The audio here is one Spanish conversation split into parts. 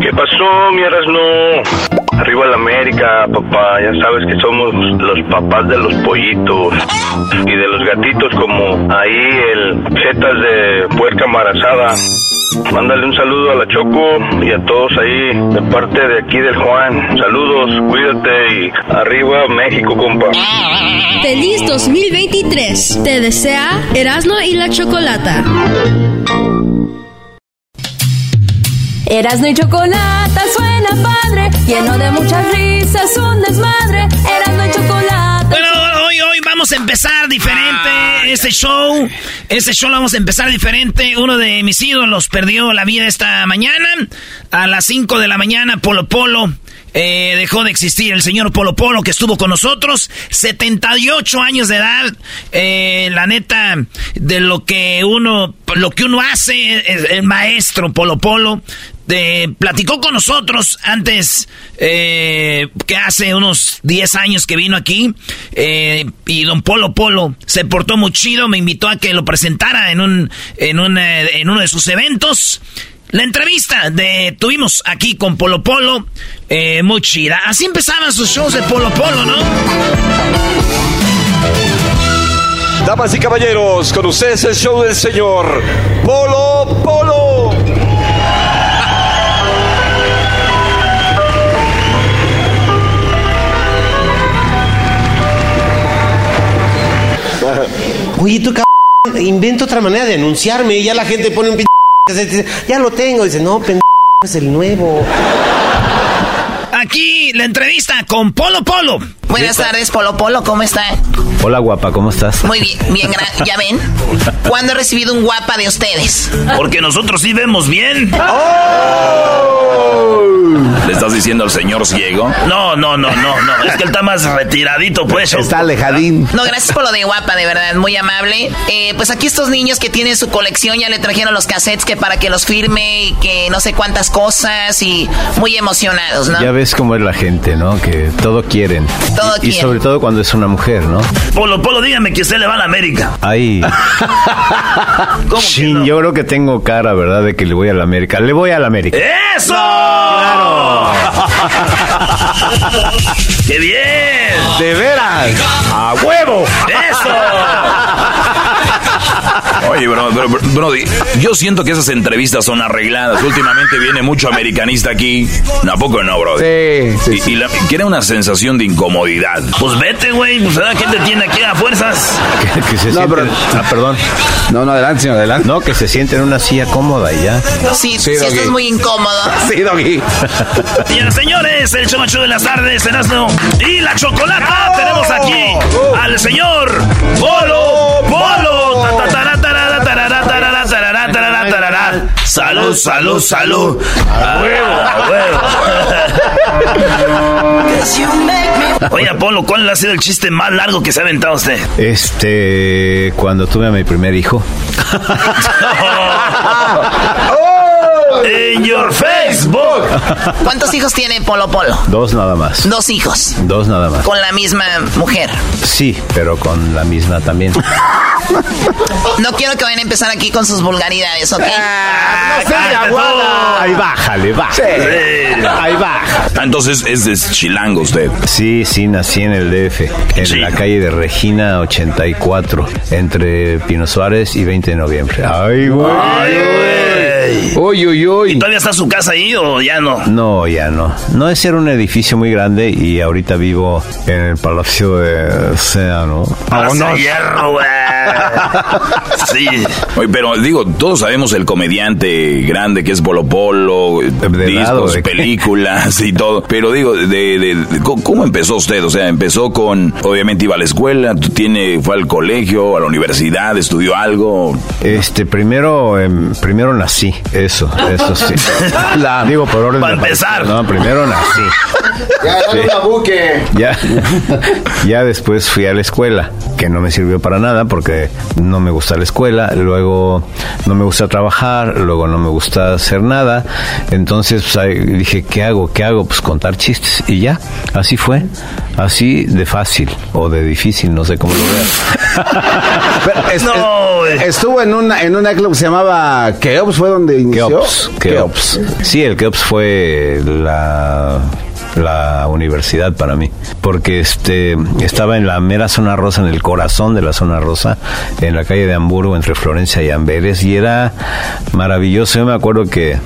¿Qué pasó, mi? Arriba la América, papá. Ya sabes que somos los papás de los pollitos y de los gatitos como ahí el setas de puerca embarazada. Mándale un saludo a la Choco y a todos ahí de parte de aquí del Juan. Saludos, cuídate y arriba México, compa. Feliz 2023. Te desea Erasmo y la Chocolata. Erasmo y Chocolata suena padre, lleno de muchas risas, un desmadre. Erasmo y Chocolata. Bueno, hoy, hoy vamos a empezar diferente este show. Este show lo vamos a empezar diferente. Uno de mis ídolos perdió la vida esta mañana. A las 5 de la mañana, Polo Polo. eh, dejó de existir el señor Polo Polo que estuvo con nosotros, 78 años de edad, eh, la neta de lo que uno, lo que uno hace, el, el maestro Polo Polo, platicó con nosotros antes, eh, que hace unos 10 años que vino aquí, eh, y don Polo Polo se portó muy chido, me invitó a que lo presentara en un, en un, eh, en uno de sus eventos. La entrevista de tuvimos aquí con Polo Polo, eh, muy chida. Así empezaban sus shows de Polo Polo, ¿no? Damas y caballeros, con ustedes el show del señor Polo Polo. Oye, tú cabrón, inventa otra manera de anunciarme y ya la gente pone un p... dice, Ya lo tengo. Dice, no, pendejo, es el nuevo. Aquí la entrevista con Polo Polo. Buenas tardes, Polo Polo, ¿cómo está? Hola guapa, ¿cómo estás? Muy bien, bien, ¿ya ven? ¿Cuándo he recibido un guapa de ustedes? Porque nosotros sí vemos bien. ¿Le estás diciendo al señor ciego? No, no, no, no, no. Es que él está más retiradito, pues. Está alejadín. No, gracias por lo de guapa, de verdad, muy amable. Eh, pues aquí estos niños que tienen su colección ya le trajeron los cassettes que para que los firme y que no sé cuántas cosas y muy emocionados, ¿no? Ya ves cómo es la gente, ¿no? Que todo quieren. Todo y, quieren. y sobre todo cuando es una mujer, ¿no? Polo Polo, dígame que usted le va a la América. Ay. ¿Cómo que Chin, no? yo creo que tengo cara, ¿verdad? De que le voy a la América. Le voy a la América. ¡Eso! ¡Claro! ¡Qué bien! ¡De veras! ¡A huevo! ¡Eso! Oye, bro, bro- bro- Brody, yo siento que esas entrevistas son arregladas. Últimamente viene mucho americanista aquí. ¿A poco no, Brody? Sí, sí, Y, sí. y la- quiere una sensación de incomodidad. Pues vete, güey. Pues. ¿quién te tiene aquí a fuerzas? Que, que se No, sienten- pero- Ah, perdón. No, no, adelante, señor, adelante. No, que se sienten en una silla cómoda y ya. Sí, Sí, sí, esto es muy incómodo. Sí, Doggy. Señoras señores, el chido de las tardes, Erasmo y la chocolata. Tenemos aquí al señor Polo Polo. Ta, Salud, salud, salud. A huevo, a huevo. Oye, Polo, ¿cuál ha sido el chiste más largo que se ha aventado usted? Este, cuando tuve a mi primer hijo. En your Facebook. ¿Cuántos hijos tiene Polo Polo? Dos nada más. Dos hijos. Dos nada más. Con la misma mujer. Sí, pero con la misma también. No quiero que vayan a empezar aquí con sus vulgaridades, ¿ok? Ah, cállate tú. Ahí bájale, bájale. Sí. Ahí baja. Ah, Entonces es de chilango usted. Sí, sí, nací en el DF, en Sí. la calle de Regina 84, entre Pino Suárez y 20 de noviembre. Ay, güey. Ay, güey. Uy, uy, uy. ¿Y todavía está su casa ahí o ya no? No, ya no. No es ser un edificio muy grande y ahorita vivo en el Palacio de Océano. Palacio de Hierro, güey. sí. Oye, pero digo, todos sabemos el comediante grande que es Polo Polo, discos, de- películas y todo. Pero digo, de, de- de- ¿cómo- ¿cómo empezó usted? O sea, empezó con, obviamente iba a la escuela, tú tiene, fue al colegio, a la universidad, estudió algo. Este, primero, em, primero nací, eso, eso sí. La, digo por orden Para de empezar. No, primero nací. Ya, Sí. dale una buque. Ya, ya después fui a la escuela, que no me sirvió para nada porque no me gusta la escuela, luego no me gusta trabajar, luego no me gusta hacer nada. Entonces pues, ahí dije, ¿qué hago? ¿Qué hago? Pues contar chistes. Y ya, así fue. Así de fácil o de difícil, no sé cómo lo veas. Pero es- No, güey. es- estuvo en una, en una club que se llamaba Keops, fue donde inició. Keops, Keops. Sí, el Keops fue la la universidad para mí. Porque este estaba en la mera zona rosa en el corazón de la zona rosa en la calle de Hamburgo entre Florencia y Amberes y era maravilloso. Yo me acuerdo que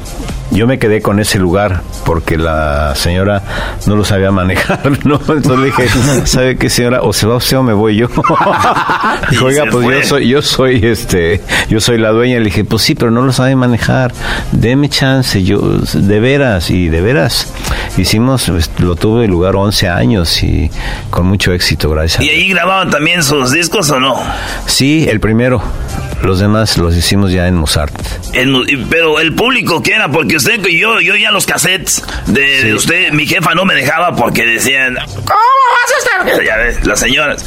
yo me quedé con ese lugar porque la señora no lo sabía manejar, ¿no? Entonces le dije, ¿sabe qué señora? O se va usted o me voy yo. Dijo, oiga, pues fue. yo soy, yo soy este, yo soy la dueña. Le dije, pues sí, pero no lo sabe manejar. Deme chance, yo, de veras, y de veras. Hicimos, pues, lo tuve lugar 11 años y con mucho éxito, gracias. ¿Y ahí grababan también sus discos o no? Sí, el primero. Los demás los hicimos ya en Mozart. Y- pero el público, ¿qué era? Porque usted, yo, yo ya los cassettes de, de usted, mi jefa no me dejaba porque decían, ¿cómo vas a estar? Ya ves, las señoras.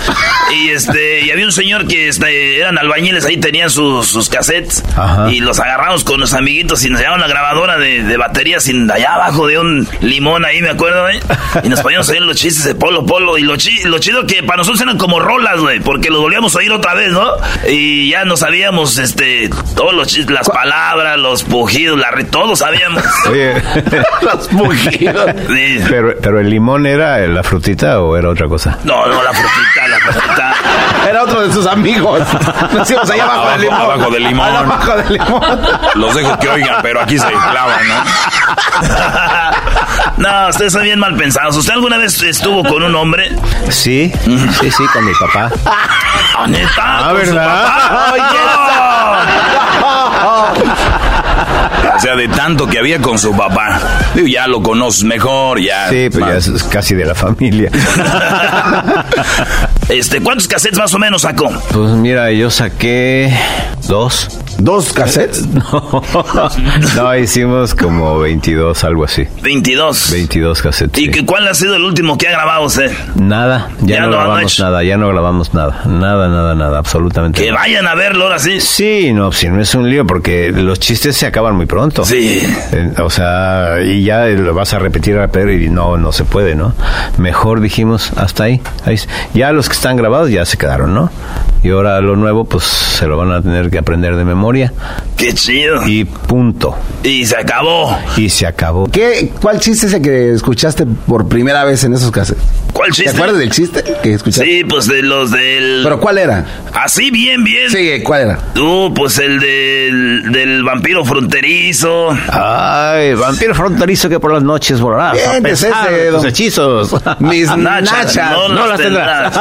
Y este, y había un señor que este, eran albañiles, ahí tenían sus, sus cassettes. Ajá. Y los agarramos con los amiguitos y nos llevaban la grabadora de, de baterías sin allá abajo de un limón ahí, me acuerdo, ¿eh? Y nos poníamos a oír los chistes de Polo Polo. Y lo, chi- lo chido que para nosotros eran como rolas, güey, porque los volvíamos a oír otra vez, ¿no? Y ya no sabíamos, este, todos los chistes, las palabras, los pujidos, la todos sabíamos. Oye, Los bujidos. Sí. pero, pero el limón era la frutita o era otra cosa? No, no, la frutita, la frutita. Era otro de sus amigos. Nos íbamos allá abajo, del limón. Abajo del limón. Abajo del limón. Los dejo que oigan, pero aquí se clavan, ¿no? No, ustedes son bien mal pensados. ¿Usted alguna vez estuvo con un hombre? Sí, sí, sí, con mi papá. Ah, ¿Neta? Ah, ¿Con su ¿verdad? papá? O sea, de tanto que había con su papá. Digo, ya lo conoces mejor, ya. Sí, pues ya es casi de la familia. Este, ¿cuántos cassettes más o menos sacó? Pues mira, yo saqué dos. ¿Dos cassettes? No, no, hicimos como 22, algo así. 22. 22 cassettes. ¿Y sí. cuál ha sido el último que ha grabado usted? Nada, ya, Ya no grabamos hecho. nada, ya no grabamos nada. Nada, nada, nada, absolutamente Que nada. vayan a verlo ahora sí. Sí, no, si no es un lío, porque los chistes se acaban muy pronto. Sí. Eh, O sea, y ya lo vas a repetir, a repetir, y no, no se puede, ¿no? Mejor dijimos, hasta ahí. ahí. Ya los que están grabados ya se quedaron, ¿no? Y ahora lo nuevo, pues se lo van a tener que aprender de memoria. Qué chido. Y punto. Y se acabó. Y se acabó. ¿Qué, ¿Cuál chiste es el que escuchaste por primera vez en esos cassettes? ¿Cuál ¿Te chiste? acuerdas del chiste que escuchaste? Sí, pues de los del... ¿Pero cuál era? Así, bien, bien. Sí, ¿cuál era? Tú, pues el del, del vampiro fronterizo. Ay, vampiro fronterizo que por las noches volará. a Bien, pesar es ese, de tus don- hechizos. Mis Nachas, nachas. no, las tendrás.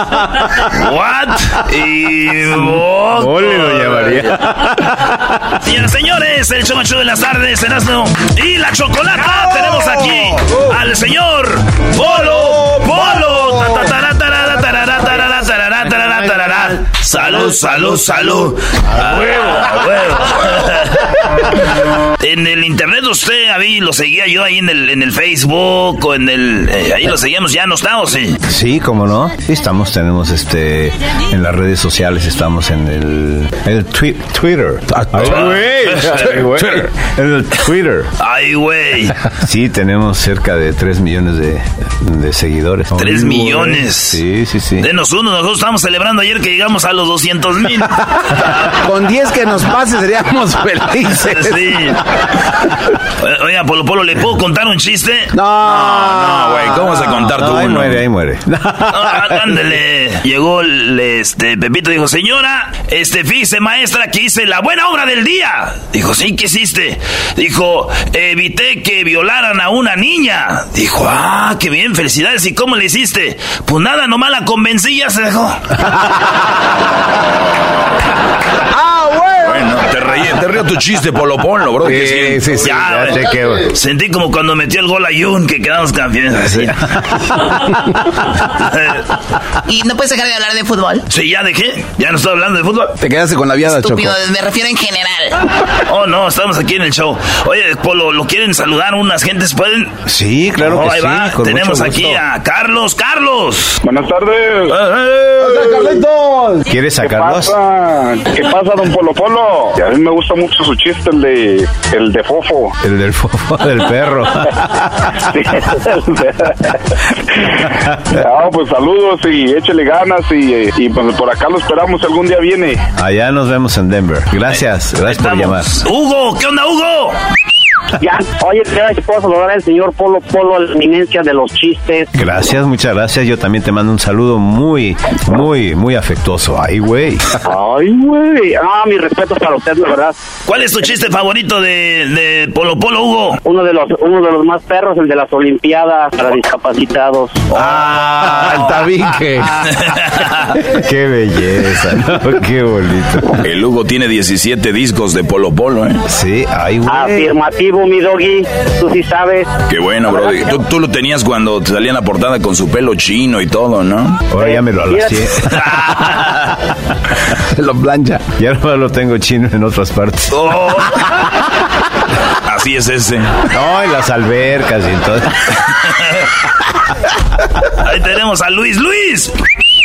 What? Y vodka. Ole, doña María. Señoras y señores, el show de las tardes, Erasmo y la chocolata. Tenemos aquí al señor Polo Polo. Ta, Salud, salud, salud. A huevo, a huevo. En el internet usted, ahí lo seguía yo ahí en el, en el Facebook o en el... eh, ahí lo seguíamos, ya no estamos, sí. Sí, cómo no. Sí, estamos, tenemos este, en las redes sociales, estamos en el, el twi- Twitter. Ay, güey. Ay, güey. En el Twitter. Ay, güey. Sí, tenemos cerca de 3 millones de, de seguidores. Tres Ay, güey. millones. Sí, sí, sí. Denos uno, nosotros estamos celebrando ayer que llegamos a los 200 mil. Con 10 que nos pase seríamos felices. Sí. Oiga, Polo Polo, ¿le puedo contar un chiste? No, No, güey, ¿cómo vas a contar No, tú ahí uno? muere, ahí muere. Ándale. Llegó el, este Pepito dijo, señora, este fíjese maestra que hice la buena obra del día. Dijo, sí, ¿qué hiciste? Dijo, evité que violaran a una niña. Dijo, ah, qué bien, felicidades. ¿Y cómo le hiciste? Pues nada, nomás la convencí y ya se dejó. ¡Ah, bueno! Bueno, te reí, te río tu chiste, Polo Polo, bro. que Sí, sí, sí. Ya, ya que, güey. Sentí como cuando metió el gol a Jun, que quedamos campeones. así. ¿Y no puedes dejar de hablar de fútbol? sí, ya dejé. Ya no estoy hablando de fútbol. Te quedaste con la viada, Choco. Estúpido, me refiero en general. Oh, no, estamos aquí en el show. Oye, Polo, ¿lo quieren saludar unas gentes? ¿Pueden? Sí, claro Oh, que ahí sí. va. con Tenemos mucho aquí a Carlos. ¡Carlos! Buenas tardes. ¡Hola, Carlitos! ¿Quieres ¿Qué sacarlos? pasa? ¿Qué pasa, don Polo Polo? A mí me gusta mucho su chiste, el de, el de Fofo. El del fofo del perro. Sí. Ah, pues saludos y échele ganas y, y pues por acá lo esperamos, si algún día viene. Allá nos vemos en Denver. Gracias, gracias por llamar. Hugo, ¿qué onda, Hugo? Ya, oye, te puedo saludar al señor Polo Polo, la eminencia de los chistes. Gracias, muchas gracias. Yo también te mando un saludo muy, muy, muy afectuoso. Ay, güey. Ay, güey. Ah, mi respeto para usted, la verdad. ¿Cuál es tu chiste favorito de, de Polo Polo, Hugo? Uno de los uno de los más perros, el de las Olimpiadas para discapacitados. ¡Ah, el tabique! Qué belleza, ¿no? Qué bonito. El Hugo tiene 17 discos de Polo Polo, ¿eh? Sí, ay, güey. Afirmativo, mi doggy. Tú sí sabes. Qué bueno, bro. Tú, tú lo tenías cuando te salía en la portada con su pelo chino y todo, ¿no? Ahora ya me lo alacié. lo plancha. Ya no lo tengo chino en otras partes. Oh. Así es ese. No, en las albercas y entonces. Ahí tenemos a Luis. ¡Luis!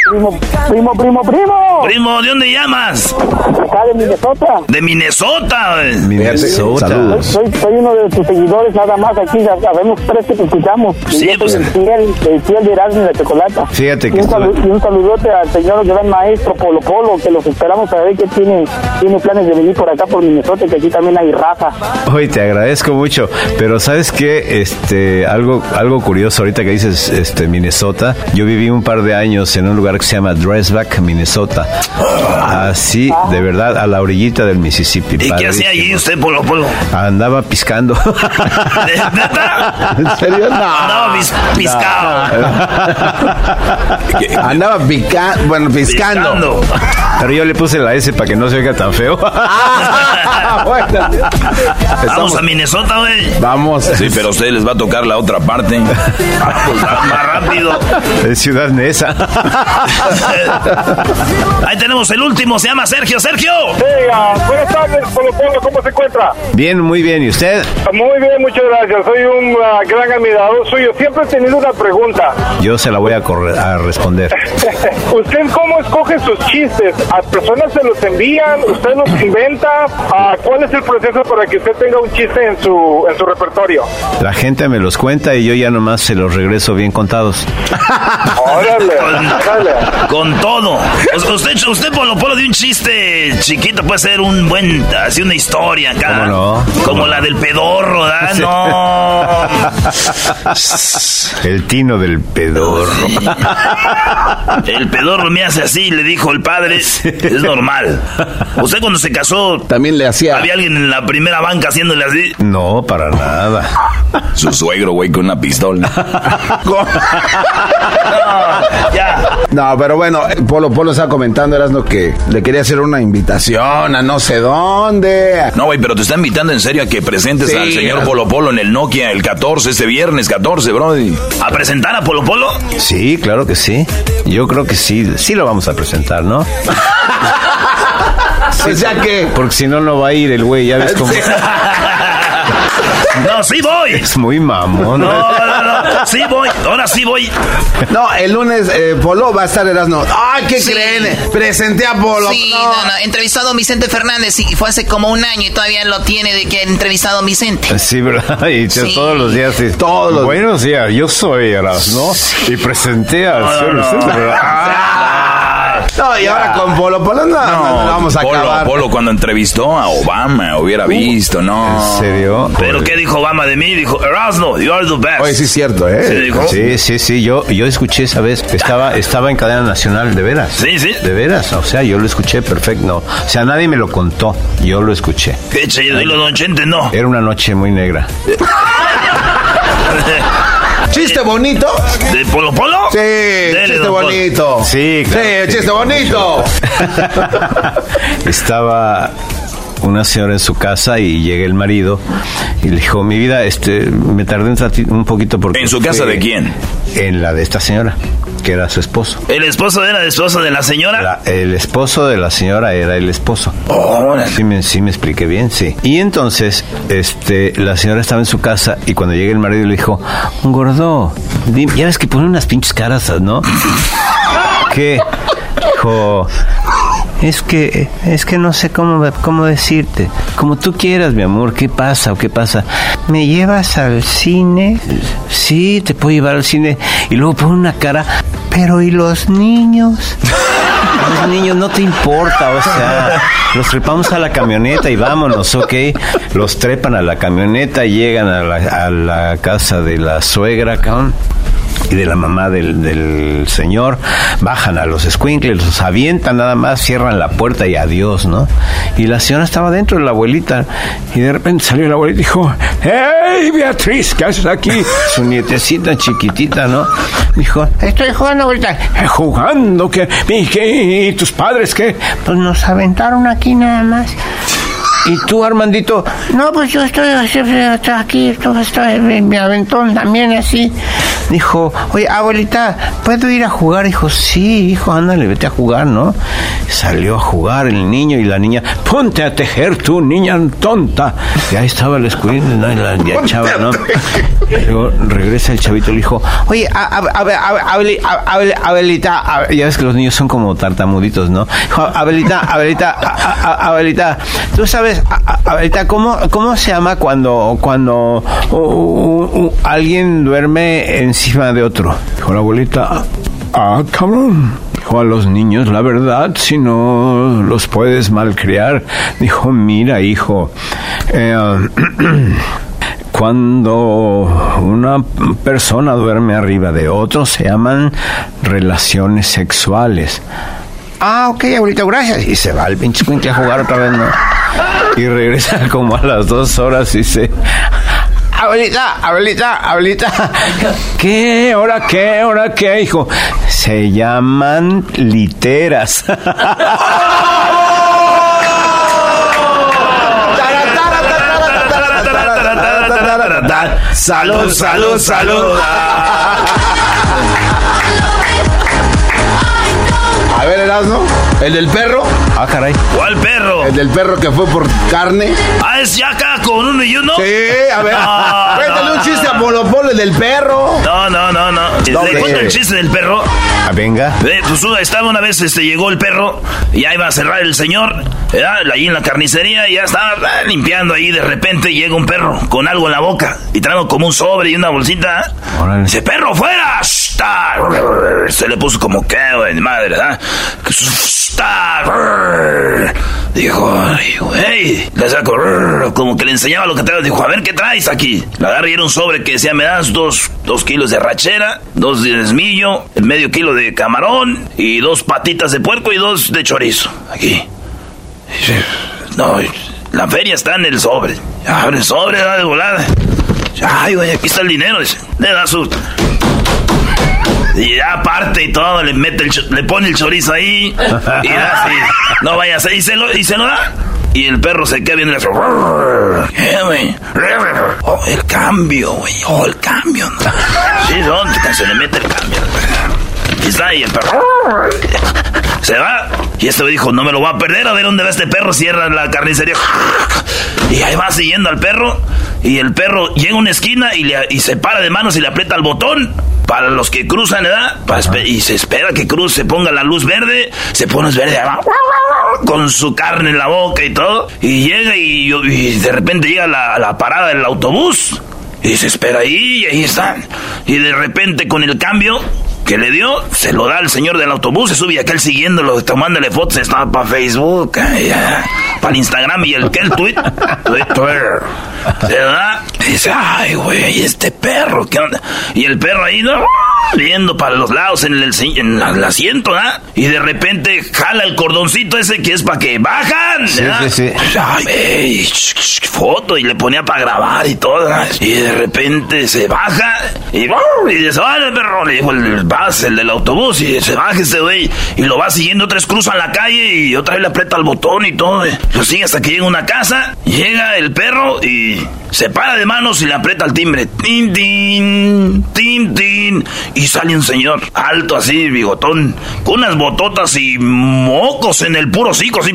Primo, primo, primo, primo. Primo, ¿de dónde llamas? Acá de Minnesota. De Minnesota. Minnesota. Saludos. Soy, soy uno de tus seguidores nada más aquí, ya sabemos tres que te escuchamos. Sí, Y yo pues. el fiel, el fiel de Erasmo y la Chocolata. Fíjate que y un, estuve- salu- y un saludote al señor gran maestro Polo Polo, que los esperamos a ver que tiene, tiene planes de venir por acá por Minnesota, que aquí también hay raza. Oye, te agradezco mucho, pero sabes qué, este, algo, algo curioso ahorita que dices, este, Minnesota. Yo viví un par de años en un lugar que se llama Dressback, Minnesota. Así, de verdad, a la orillita del Mississippi. ¿Y qué hacía allí usted, Polo Polo? Andaba piscando. ¿En serio? No. Andaba pis- piscado. Andaba pica... bueno, piscando. Piscando. Pero yo le puse la S para que no se oiga tan feo. Vamos a Minnesota, güey. Vamos. Sí, pero a ustedes les va a tocar la otra parte. Ah, pues, más rápido. Es Ciudad Neza. Ahí tenemos el último, se llama Sergio. ¡Sergio! buenas tardes, Polo Polo, ¿cómo se encuentra? Bien, muy bien. ¿Y usted? Muy bien, muchas gracias. Soy un ah, gran admirador suyo. Siempre he tenido una pregunta. Yo se la voy a, responder. ¿Usted cómo escoge sus chistes? ¿A personas se los envían? ¿Usted los inventa? Ah, ¿Cuál es el proceso para que usted tenga un chiste en su, en su repertorio? La gente me los cuenta y yo ya nomás se los regreso bien contados. Órale, órale. Con todo. O- Usted, usted Polo Polo de un chiste chiquito puede ser un buen, así una historia acá. ¿Cómo no? Como la del pedorro, ¿verdad? Sí. No. El tino del pedorro. El pedorro me hace así, le dijo el padre. Es normal. Usted cuando se casó, También le hacía... había alguien en la primera banca haciéndole así. No, para nada. Su suegro, güey, con una pistola. Ya. No, pero bueno, Polo Polo estaba comentando, Erasno, que le quería hacer una invitación a no sé dónde. No, güey, pero te está invitando en serio a que presentes Sí, al señor. Polo Polo en el Nokia el 14, este viernes 14, brody. ¿A presentar a Polo Polo? Sí, claro que sí. Yo creo que sí, sí lo vamos a presentar, ¿no? Pues ya que... Porque si no, no va a ir el güey, ya ves cómo... Sí. No, sí voy. Es muy mamón. No, no, no. Sí voy. Ahora sí voy. No, el lunes eh, Polo va a estar Erasno. ¡Ay, qué Sí. creen! Presenté a Polo. Sí, no, no. Entrevistó a don Vicente Fernández y fue hace como un año y todavía lo tiene de que ha entrevistado a don Vicente. Sí, ¿verdad? Y Sí. todos los días. sí. Todos los- Buenos días, yo soy Erasmo y presenté al No, señor no, no. Vicente, No, y ahora con Polo Polo no, no, no, vamos a Polo, acabar. Polo cuando entrevistó a Obama, hubiera visto, ¿no? ¿En serio? ¿Pero qué dijo Obama de mí? Dijo, Erasmo, you are the best. Oye, sí es cierto, Sí, ¿eh? dijo. Sí, sí, sí, yo, yo escuché esa vez, estaba, estaba en cadena nacional, de veras. Sí, sí. De veras, o sea, yo lo escuché perfecto. O sea, nadie me lo contó, yo lo escuché. Qué chido, y lo Don Chente no. Era una noche muy negra. ¿Chiste bonito? ¿De Polo Polo? Sí, Dele, chiste Polo. bonito. Sí, claro Sí, chiste bonito. Estaba una señora en su casa y llega el marido y le dijo, mi vida, este, me tardé un, poquito porque... ¿En su casa de quién? En la de esta señora, que era su esposo. ¿El esposo era el esposo de la señora? La- el esposo de la señora era el esposo. Sí me, sí me expliqué bien, sí. Y entonces, este, la señora estaba en su casa y cuando llega el marido le dijo, gordo, dime- ya ves que pone unas pinches caras, ¿no? ¿Qué? Dijo, es que, es que no sé cómo, cómo decirte. Como tú quieras, mi amor, ¿qué pasa o qué pasa? ¿Me llevas al cine? Sí, te puedo llevar al cine. Y luego pone una cara, pero ¿y los niños? Los niños no te importa, o sea, los trepamos a la camioneta y vámonos, ¿ok? Los trepan a la camioneta llegan a la, a la casa de la suegra, cabrón y de la mamá del, del señor, bajan a los squinkles, los avientan nada más, cierran la puerta y adiós, ¿no? Y la señora estaba dentro de la abuelita y de repente salió la abuelita y dijo, ¡Hey, Beatriz, ¿qué haces aquí? Su nietecita chiquitita, ¿no? Dijo, estoy jugando abuelita. "Eh, ¿Jugando? ¿Qué? ¿Y, qué? ¿Y tus padres qué? Pues nos aventaron aquí nada más. ¿Y tú, Armandito? No, pues yo estoy, estoy aquí, estoy, estoy, mi aventón también así. Dijo, oye, abuelita, ¿puedo ir a jugar? Dijo, sí, hijo, ándale, vete a jugar, ¿no? Salió a jugar el niño y la niña, ponte a tejer tú, niña tonta. Y ahí estaba el. Y la chava, ¿no? Luego regresa el chavito y le dijo, oye, a- a- a- a- Abeli- a- Abel- Abelita, a- ya ves que los niños son como tartamuditos, ¿no? Dijo, Abelita, Abelita, a- a- a- Abelita, tú sabes, Abelita, ¿cómo, ¿cómo se llama cuando, cuando alguien duerme encima de otro? Dijo la abuelita, ah, cabrón. Dijo a los niños, la verdad, si no los puedes malcriar. Dijo, mira, hijo, eh, Cuando una persona duerme arriba de otro se llaman relaciones sexuales. Ah, ok, abuelita, gracias. Y se va el pinche a jugar otra vez, ¿no? Y regresa como a las dos horas y dice... Abuelita, abuelita, abuelita. ¿Qué? ¿Ahora qué? ¿Ahora qué, hijo? Se llaman literas. Salud, salud, salud. Erasmo, el del perro. Ah, caray. ¿Cuál perro? El del perro que fue por carne. Ah, es ya acá con uno y uno. Sí, a ver. No, Cuéntale no, un chiste no. a Polo Polo, el del perro. No, no, no, no. ¿Le cuento el chiste del perro? Ah, venga. Eh, pues una- estaba una vez, este, llegó el perro y ya iba a cerrar el señor, ¿verdad? ahí en la carnicería y ya estaba ah, limpiando ahí. De repente llega un perro con algo en la boca y trae como un sobre y una bolsita. ¿eh? Órale. Dice, perro, fuera. Se le puso como que, güey, madre, ¿verdad? Shta. Dijo, ay, güey. Le sacó, como que le enseñaba lo que trae. Dijo, a ver, ¿qué traes aquí? La agarra y era un sobre que decía, me das dos, dos kilos de rachera, dos de desmillo, medio kilo de camarón y dos patitas de puerco y dos de chorizo. Aquí. No, la feria está en el sobre. Abre el sobre, da de volada. Ay, güey, aquí está el dinero. Le da su... Y ya parte y todo, le mete el le pone el chorizo ahí. Y da así. No vayas ahí, y se lo, y se lo da. Y el perro se queda eso. ¿Qué, güey? Oh, el cambio, güey. Oh, el cambio. Sí, ¿dónde? Se le mete el cambio. Y está ahí el perro. Se va. Y este dijo, no me lo va a perder. A ver dónde va este perro. Cierra la carnicería. Y ahí va siguiendo al perro. Y el perro llega a una esquina y, se para de manos y le aprieta el botón. Para los que cruzan, y se espera que cruce, ponga la luz verde. Se pone verde. Con su carne en la boca y todo. Y llega y, de repente llega la, la parada del autobús. Y se espera ahí y ahí están. Y de repente con el cambio que le dio, se lo da al señor del autobús, se sube aquel siguiéndolo, tomándole fotos, estaba para Facebook, para el Instagram y el que el tweet, Twitter. Se da, y dice, ay, güey, este perro, ¿qué onda? Y el perro ahí, ¿no? viendo para los lados en el, en el asiento, ¿ah? Y de repente jala el cordoncito ese que es para que bajan, Sí, sí, sí. Ay, ey, sh- sh- foto y le ponía para grabar y todo. Y de repente se baja y, y dice, perro, le dijo el el del autobús, y se baja ese güey y lo va siguiendo, tres cruzan la calle y otra vez le aprieta el botón y todo. eh. Lo sigue hasta que llega una casa, llega el perro y se para de manos y le aprieta el timbre. Tin, tin, tin, tin. Y sale un señor alto así, bigotón, con unas bototas y mocos en el puro hocico, así.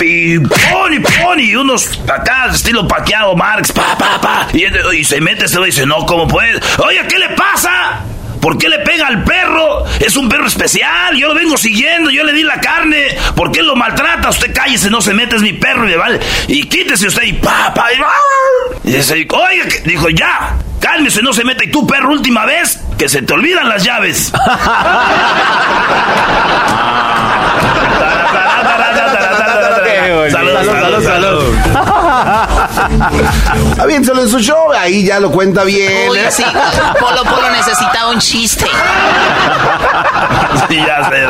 Y pon y pon y unos acá, estilo paqueado, Marx, pa, pa, pa. Y, se mete güey y dice, no, ¿cómo puede? Oye, ¿qué le pasa? ¿Por qué le pega al perro? Es un perro especial, yo lo vengo siguiendo, yo le di la carne. ¿Por qué lo maltrata? Usted cállese, no se mete, es mi perro y vale. Y quítese usted y pa, pa, y, y dice, oiga, que-". dijo, ya, cálmese, no se meta. Y tú, perro, última vez, que se te olvidan las llaves. Salud, salud, salud. Aviénselo en su show, ahí ya lo cuenta bien. Uy, ¿eh? sí, Polo Polo necesitaba un chiste. Sí, ya sé.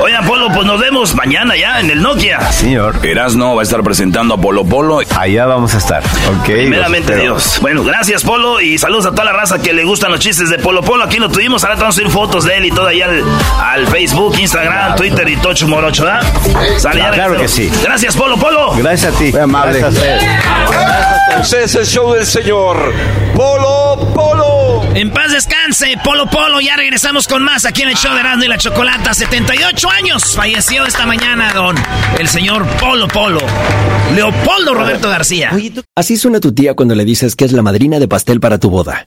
Oigan, Polo, pues nos vemos mañana ya en el Nokia. Señor. Erasno va a estar presentando a Polo Polo. Allá vamos a estar, ¿ok? Primeramente. Dios. Bueno, gracias Polo y saludos a toda la raza que le gustan los chistes de Polo Polo. Aquí lo tuvimos, ahora vamos a subir fotos de él y todo ahí al, al Facebook, Instagram, Twitter y Tocho Morocho, ¿verdad? Sale, ya Claro que sí. Gracias Polo Polo. Gracias a ti. Muy amable. Gracias a usted. Ese es el show del señor Polo Polo. En paz descanse, Polo Polo. Ya regresamos con más aquí en el show de Erasmo y la Chocolata. 78 años falleció esta mañana, don el señor Polo Polo. Leopoldo Roberto García. Así suena tu tía cuando le dices que es la madrina de pastel para tu boda.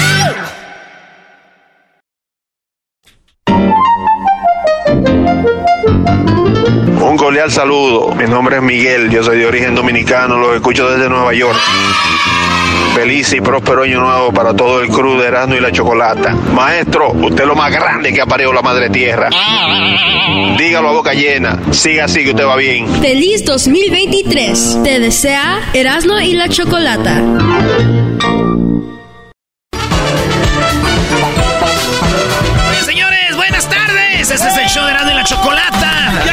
Un cordial saludo. Mi nombre es Miguel, yo soy de origen dominicano, los escucho desde Nueva York. Feliz y próspero año nuevo para todo el crew de Erasmo y la Chocolata. Maestro, usted es lo más grande que ha parido la madre tierra. Dígalo a boca llena. Siga así que usted va bien. Feliz 2023. Te desea Erasmo y la Chocolata. Este es el show de Erasmo y la Chocolata.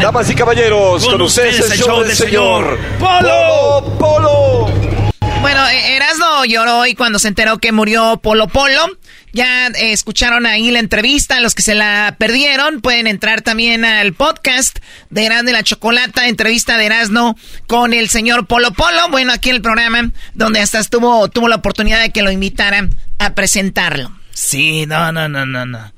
Damas y caballeros, con ustedes el show del señor Polo Polo. Bueno, eh, Erasmo lloró hoy cuando se enteró que murió Polo Polo. Ya eh, escucharon ahí la entrevista, los que se la perdieron pueden entrar también al podcast de Erasmo y la Chocolata, entrevista de Erasmo con el señor Polo Polo. Bueno, aquí en el programa donde hasta estuvo, tuvo la oportunidad de que lo invitaran a presentarlo. Sí, no, no, no, no, no.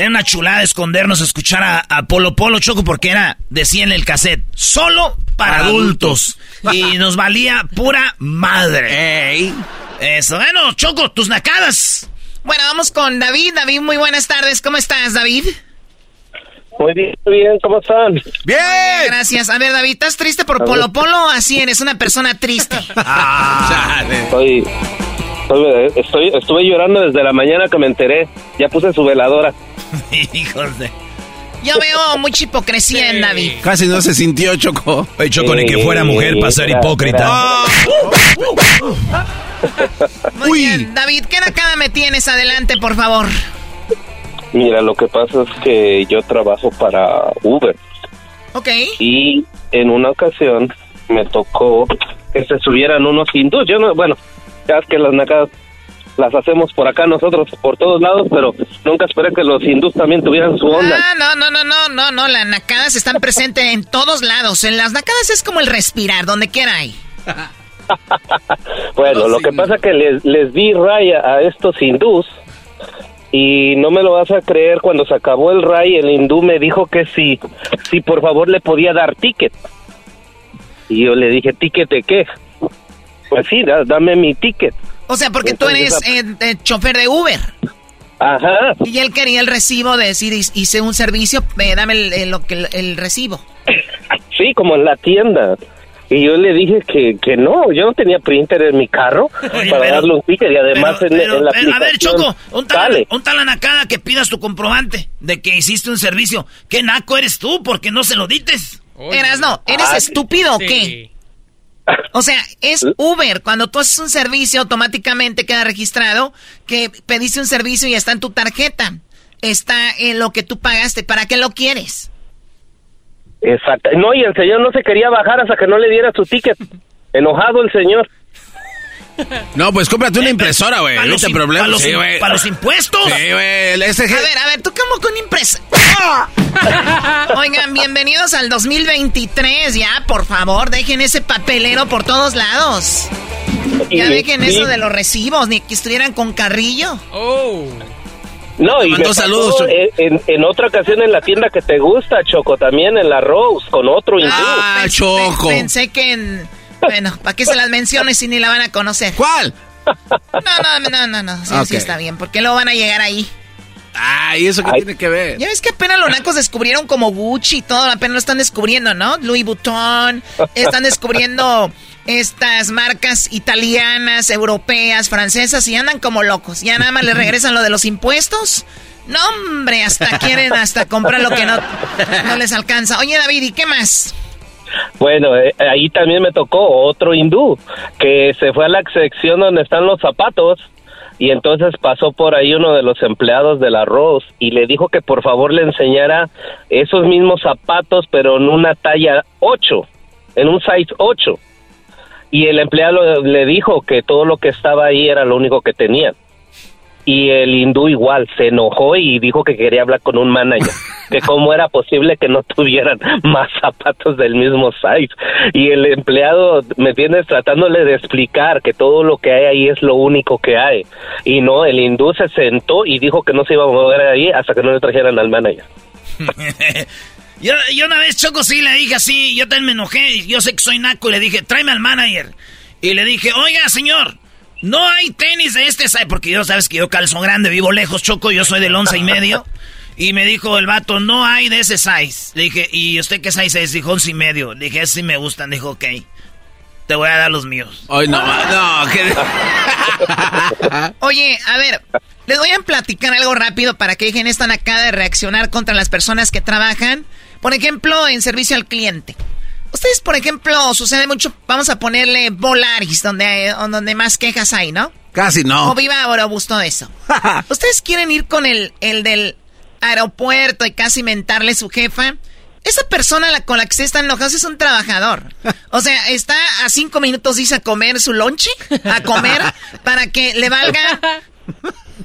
Era una chulada escondernos a escuchar a, a Polo Polo Choco porque era, decía en el cassette, solo para, Para adultos. y nos valía pura madre. Eso, bueno, Choco, tus nacadas. Bueno, vamos con David. David, muy buenas tardes. ¿Cómo estás, David? Muy bien, muy bien, ¿cómo están? Bien. Gracias. A ver, David, ¿estás triste por Polo. Polo? Así eres, una persona triste. Estoy, estoy, estoy- estuve llorando desde la mañana que me enteré. Ya puse su veladora. Hijos de... Yo veo mucha hipocresía en David. Casi no se sintió Choco. Oye, Choco, ni que Sí, fuera mujer para ser hipócrita. Muy bien, David, ¿qué nakada me tienes? Adelante, por favor. Mira, lo que pasa es que yo trabajo para Uber. Ok. Y en una ocasión me tocó que se subieran unos hindús. Yo no, bueno, ya es que las nacadas las hacemos por acá nosotros, por todos lados, pero nunca esperé que los hindús también tuvieran su onda. Ah, no, no, no, no, no, no, las nacadas están presentes en todos lados. En las nacadas es como el respirar, donde quiera hay. bueno, lo que pasa es que les, les di raya a estos hindús y no me lo vas a creer, cuando se acabó el ray, el hindú me dijo que si, si por favor le podía dar ticket. Y yo le dije, ¿ticket de qué? Pues sí, dame mi ticket. O sea, porque tú eres eh, eh, chofer de Uber. Ajá. Y él quería el recibo de decir, hice un servicio, dame el, el recibo. Sí, como en la tienda. Y yo le dije que, que no, yo no tenía printer en mi carro para darle un ticket y además en, la A ver, Choco, un tal, un tal anacada que pidas tu comprobante de que hiciste un servicio. ¿Qué naco eres tú? porque no se lo dites? Eras, no, ¿eres ah, estúpido o qué? O sea, es Uber. Cuando tú haces un servicio, automáticamente queda registrado que pediste un servicio y está en tu tarjeta. Está en lo que tú pagaste. ¿Para qué lo quieres? Exacto. No, y el señor no se quería bajar hasta que no le diera su ticket. Enojado el señor. No, pues cómprate una impresora, güey. No te problema. ¿Para los, sí, ¿Para los impuestos? Sí, güey. A ver, a ver, ¿tú cómo con impresora? Oigan, bienvenidos al 2023. Ya, por favor, dejen ese papelero por todos lados. Ya dejen eso de los recibos, ni que estuvieran con carrillo. Oh. No, y me saludos. En, en, otra ocasión en la tienda que te gusta, Choco, también en la Rose, con otro Ah, Choco. Pensé que en... Bueno, ¿para qué se las menciones si ni la van a conocer? ¿Cuál? No, no, no, no, no. Sí, sí está bien. ¿Por qué luego van a llegar ahí? Ay, ¿eso qué tiene que ver? Ya ves que apenas los nacos descubrieron como Gucci y todo, apenas lo están descubriendo, ¿no? Louis Vuitton, están descubriendo estas marcas italianas, europeas, francesas y andan como locos. Ya nada más le regresan lo de los impuestos. No, hombre, hasta quieren hasta comprar lo que no, no les alcanza. Oye, David, ¿y qué más? Bueno, eh, ahí también me tocó otro hindú que se fue a la sección donde están los zapatos y entonces pasó por ahí uno de los empleados del arroz y le dijo que por favor le enseñara esos mismos zapatos pero en una talla 8, en un size 8 y el empleado le dijo que todo lo que estaba ahí era lo único que tenía. Y el hindú igual se enojó y dijo que quería hablar con un manager, que cómo era posible que no tuvieran más zapatos del mismo size. Y el empleado, ¿me entiendes? Tratándole de explicar que todo lo que hay ahí es lo único que hay. Y no, el hindú se sentó y dijo que no se iba a mover ahí hasta que no le trajeran al manager. Yo, una vez, Choco, sí le dije así, yo también me enojé, yo sé que soy naco, y le dije, tráeme al manager. Y le dije, oiga, señor, no hay tenis de este size, porque yo sabes que yo calzo grande, vivo lejos, Choco, yo soy del once y medio. Y me dijo el vato, no hay de ese size. Le dije, ¿y usted qué size es? Dijo, once y medio. Le dije, sí me gustan. Dijo, ok, te voy a dar los míos. Ay, no, no, ¿qué? Oye, a ver, les voy a platicar algo rápido para que dejen esta acá de reaccionar contra las personas que trabajan por ejemplo, en servicio al cliente. Ustedes, por ejemplo, sucede mucho, vamos a ponerle Volaris, donde, donde más quejas hay, ¿no? Casi no. O Viva Aerobús, todo eso. ¿Ustedes quieren ir con el, el del aeropuerto y casi mentarle su jefa? Esa persona con la que se está enojado es un trabajador. O sea, está a cinco minutos dice a comer su lonche, a comer, para que le valga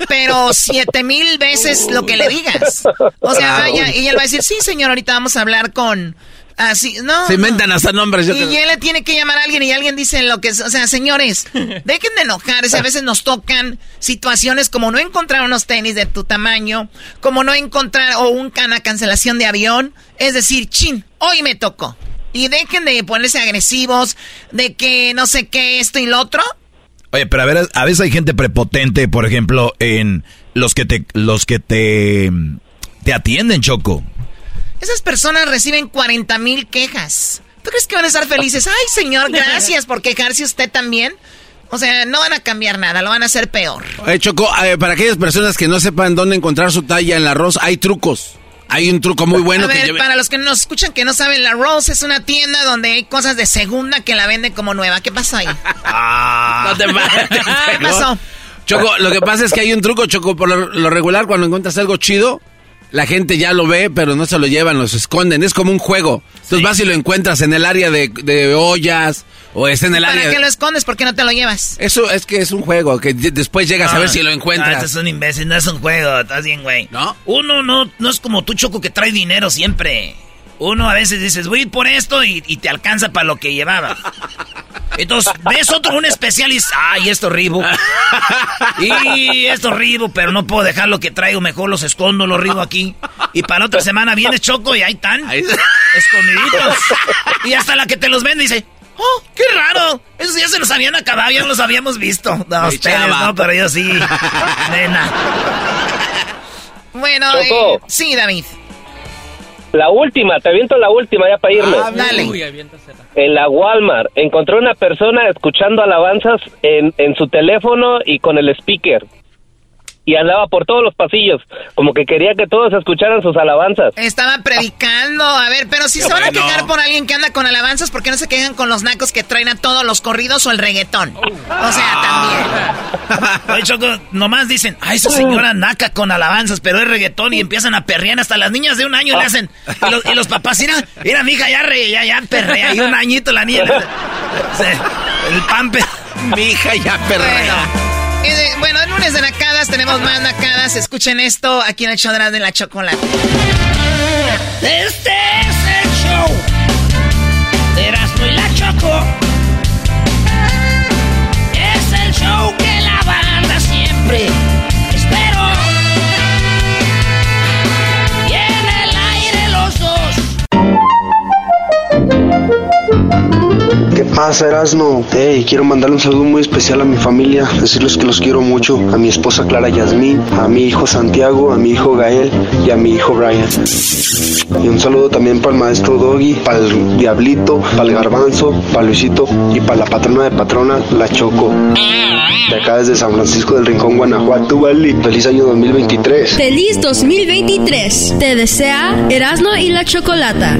pero siete mil veces lo que le digas. O sea, vaya, y él va a decir, sí, señor, ahorita vamos a hablar con... Así, no. Se inventan hasta nombres. y él le tiene que llamar a alguien y alguien dice lo que... O sea, señores, dejen de enojarse. A veces nos tocan situaciones como no encontrar unos tenis de tu tamaño, como no encontrar o un, una cancelación de avión. Es decir, chin, hoy me tocó. Y dejen de ponerse agresivos, de que no sé qué, esto y lo otro. Oye, pero a ver, a veces hay gente prepotente, por ejemplo, en los que te, los que te, te atienden, Choco. Esas personas reciben 40 mil quejas. ¿Tú crees que van a estar felices? Ay, señor, gracias por quejarse usted también. O sea, no van a cambiar nada, lo van a hacer peor. Choco, eh, para aquellas personas que no sepan dónde encontrar su talla en el arroz, hay trucos. Hay un truco muy bueno a ver, Para los que nos escuchan que no saben, la Rose es una tienda donde hay cosas de segunda que la venden como nueva. ¿Qué pasó ahí? Ah, no te ¿Qué pasó? Choco, lo que pasa es que hay un truco, Choco, por lo, regular cuando encuentras algo chido, la gente ya lo ve, pero no se lo llevan, los esconden. Es como un juego. Entonces vas y lo encuentras en el área de, ollas o es en el área... ¿Para qué lo escondes? ¿Por qué no te lo llevas? Eso es que es un juego, que después llegas a ver si lo encuentras. No, es un imbécil, no es un juego, estás bien, güey. ¿No? Uno no, no es como tú, Choco, que trae dinero siempre. Uno a veces dices, voy por esto y, te alcanza para lo que llevaba. Entonces, ves otro, un especial y dices, ay, esto ribo. Y esto ribo, pero no puedo dejar lo que traigo, mejor los escondo, los ribo aquí. Y para la otra semana viene Choco y ahí están, escondiditos. Y hasta la que te los vende dice, oh, qué raro. Esos ya se los habían acabado, ya los habíamos visto. No, ustedes no, pero yo sí. Nena. Bueno, eh, sí, David. La última, te aviento la última ya para irme. Ah, dale. en la Walmart encontré una persona escuchando alabanzas en, en su teléfono y con el speaker y andaba por todos los pasillos, como que quería que todos escucharan sus alabanzas. Estaba predicando, a ver, pero si se van a quejar por alguien que anda con alabanzas, ¿por qué no se quejan con los nacos que traen a todos los corridos o el reggaetón? O sea, también. Oye, Choco, nomás dicen, ay, esa señora naca con alabanzas, pero es reggaetón y empiezan a perrear hasta las niñas de un año le hacen. Y los, papás, mira, mira, mi hija ya, re, ya, ya perrea, y un añito la niña. el pampe. Mi hija ya perrea. Bueno, en lunes de nacadas tenemos más nacadas. Escuchen esto aquí en el show de la chocolate. Este es el show de Erasmo y la Choco. Es el show que la banda siempre pasa, Erasno? Hey, quiero mandarle un saludo muy especial a mi familia, decirles que los quiero mucho, a mi esposa Clara Yasmín, a mi hijo Santiago, a mi hijo Gael y a mi hijo Brian. Y un saludo también para el maestro Doggy, para el Diablito, para el Garbanzo, para Luisito y para la patrona de patrona, la Choco. De acá desde San Francisco del Rincón, Guanajuato, Valley. Feliz año 2023. Feliz 2023. Te desea Erasno y la Chocolata.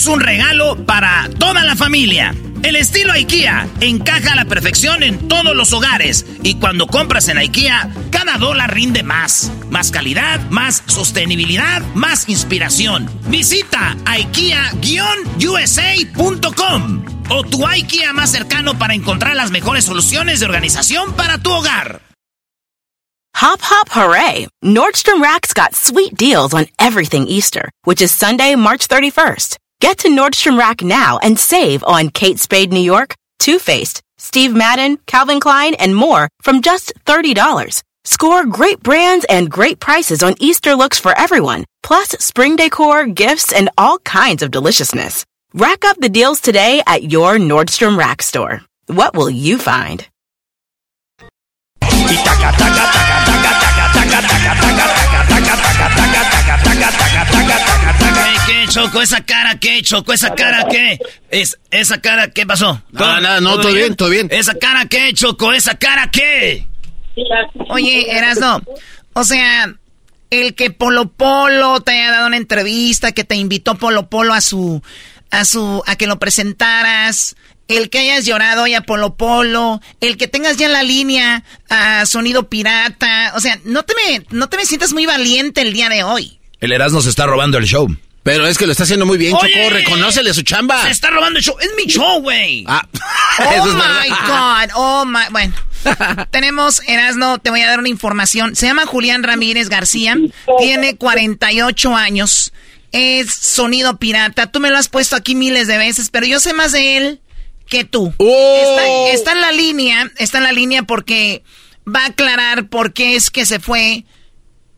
un regalo para toda la familia. El estilo IKEA encaja a la perfección en todos los hogares y cuando compras en IKEA, cada dólar rinde más. Más calidad, más sostenibilidad, más inspiración. Visita IKEA-USA.com o tu IKEA más cercano para encontrar las mejores soluciones de organización para tu hogar. Hop, hop, hooray! Nordstrom Rack's got sweet deals on everything Easter, which is Sunday, March 31st. Get to Nordstrom Rack now and save on Kate Spade New York, Too Faced, Steve Madden, Calvin Klein, and more from just $30. Score great brands and great prices on Easter looks for everyone, plus spring decor, gifts, and all kinds of deliciousness. Rack up the deals today at your Nordstrom Rack store. What will you find? Choco? ¿Esa cara qué, Choco? ¿Esa cara qué? Es, ¿Esa cara qué pasó? No, nada, no, todo bien, todo bien. ¿Esa cara qué, Choco? ¿Esa cara qué? Oye, Erasno, o sea, el que Polo Polo te haya dado una entrevista, que te invitó Polo Polo a su, a su, a que lo presentaras, el que hayas llorado hoy a Polo Polo, el que tengas ya en la línea a Sonido Pirata, o sea, no te me, no te me sientas muy valiente el día de hoy. El Erasmo se está robando el show. Pero es que lo está haciendo muy bien, Choco. Reconócele su chamba. Se está robando el show. Es mi show, güey. Ah, oh my God. Oh my. Bueno. Tenemos, Erasno, te voy a dar una información. Se llama Julián Ramírez García. Tiene 48 años. Es sonido pirata. Tú me lo has puesto aquí miles de veces, pero yo sé más de él que tú. Oh. Está, en la línea. Está en la línea porque va a aclarar por qué es que se fue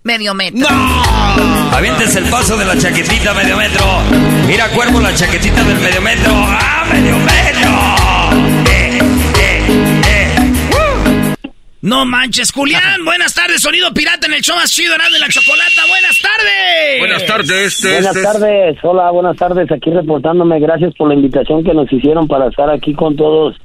medio metro. ¡No! Avientes el paso de la chaquetita medio metro. Mira, cuervo, la chaquetita del medio metro. ¡Ah, medio metro! Eh, eh, eh. No manches, Julián. Buenas tardes, sonido pirata en el show más chido de la chocolata. Buenas tardes. Buenas tardes. Este, buenas este. tardes. Hola, buenas tardes. Aquí reportándome. Gracias por la invitación que nos hicieron para estar aquí con todos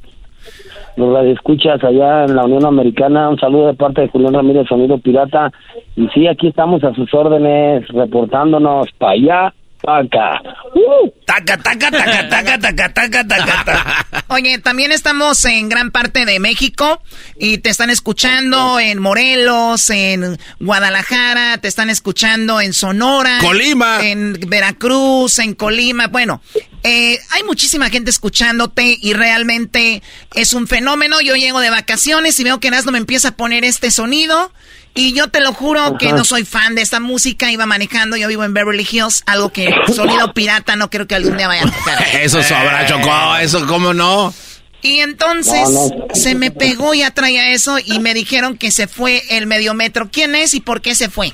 los escuchas allá en la Unión Americana. Un saludo de parte de Julián Ramírez, Sonido Pirata. Y sí, aquí estamos a sus órdenes, reportándonos para allá, ¡Uh! Taca, taca, taca, taca, taca, taca, taca, Oye, también estamos en gran parte de México y te están escuchando en Morelos, en Guadalajara, te están escuchando en Sonora, Colima, en Veracruz, en Colima. Bueno, eh, hay muchísima gente escuchándote y realmente es un fenómeno. Yo llego de vacaciones y veo que Erasmo me empieza a poner este sonido. Y yo te lo juro que no soy fan de esta música. Iba manejando, yo vivo en Beverly Hills, algo que sonido pirata no creo que algún día vaya a tocar. Eso sobra, Chocó, eso cómo no. Y entonces se me pegó, ya traía eso y me dijeron que se fue el mediometro. ¿Quién es y por qué se fue?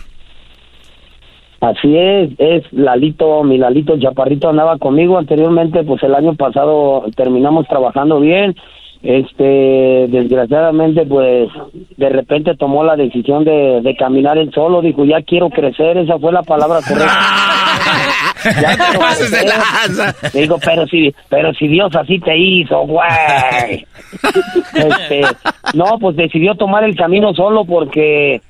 Así es, es Lalito, mi Lalito Chaparrito andaba conmigo anteriormente, pues el año pasado terminamos trabajando bien, este, desgraciadamente pues de repente tomó la decisión de, de caminar él solo, dijo ya quiero crecer, esa fue la palabra correcta. ya quiero crecer. Digo, pero si, pero si Dios así te hizo, güey. Este, no, pues decidió tomar el camino solo porque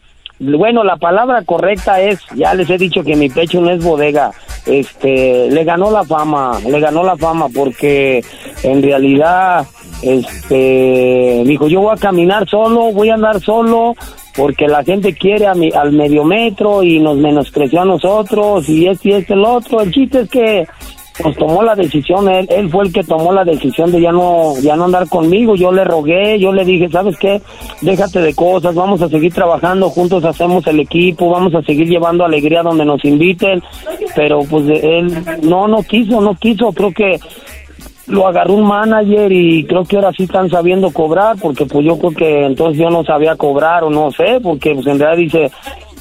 bueno, la palabra correcta es, ya les he dicho que mi pecho no es bodega. Este, le ganó la fama, le ganó la fama porque en realidad, este, dijo, yo voy a caminar solo, voy a andar solo, porque la gente quiere a mi, al medio metro y nos menospreció a nosotros y este y este el otro. El chiste es que pues tomó la decisión, él, él fue el que tomó la decisión de ya no, ya no andar conmigo, yo le rogué, yo le dije, ¿sabes qué? Déjate de cosas, vamos a seguir trabajando, juntos hacemos el equipo, vamos a seguir llevando alegría donde nos inviten, pero pues él no, no quiso, no quiso, creo que lo agarró un manager y creo que ahora sí están sabiendo cobrar, porque pues yo creo que entonces yo no sabía cobrar o no sé, porque pues en realidad dice,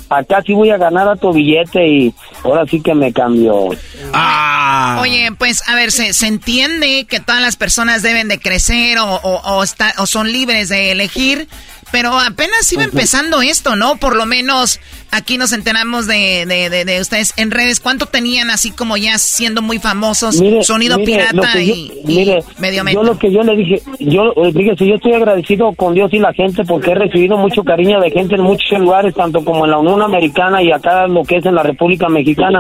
acá sí voy a ganar a tu billete y ahora sí que me cambió. Ah. Oye, pues a ver, se, se entiende que todas las personas deben de crecer o, o, o, está, o son libres de elegir, pero apenas iba empezando esto, ¿no? Por lo menos aquí nos enteramos de, de, de, de ustedes en redes. ¿Cuánto tenían así como ya siendo muy famosos? Mire, sonido mire, pirata yo- y, y mire, medio yo lo que yo le dije, yo, eh, fíjese, yo estoy agradecido con Dios y la gente porque he recibido mucho cariño de gente en muchos lugares, tanto como en la Unión Americana y acá lo que es en la República Mexicana.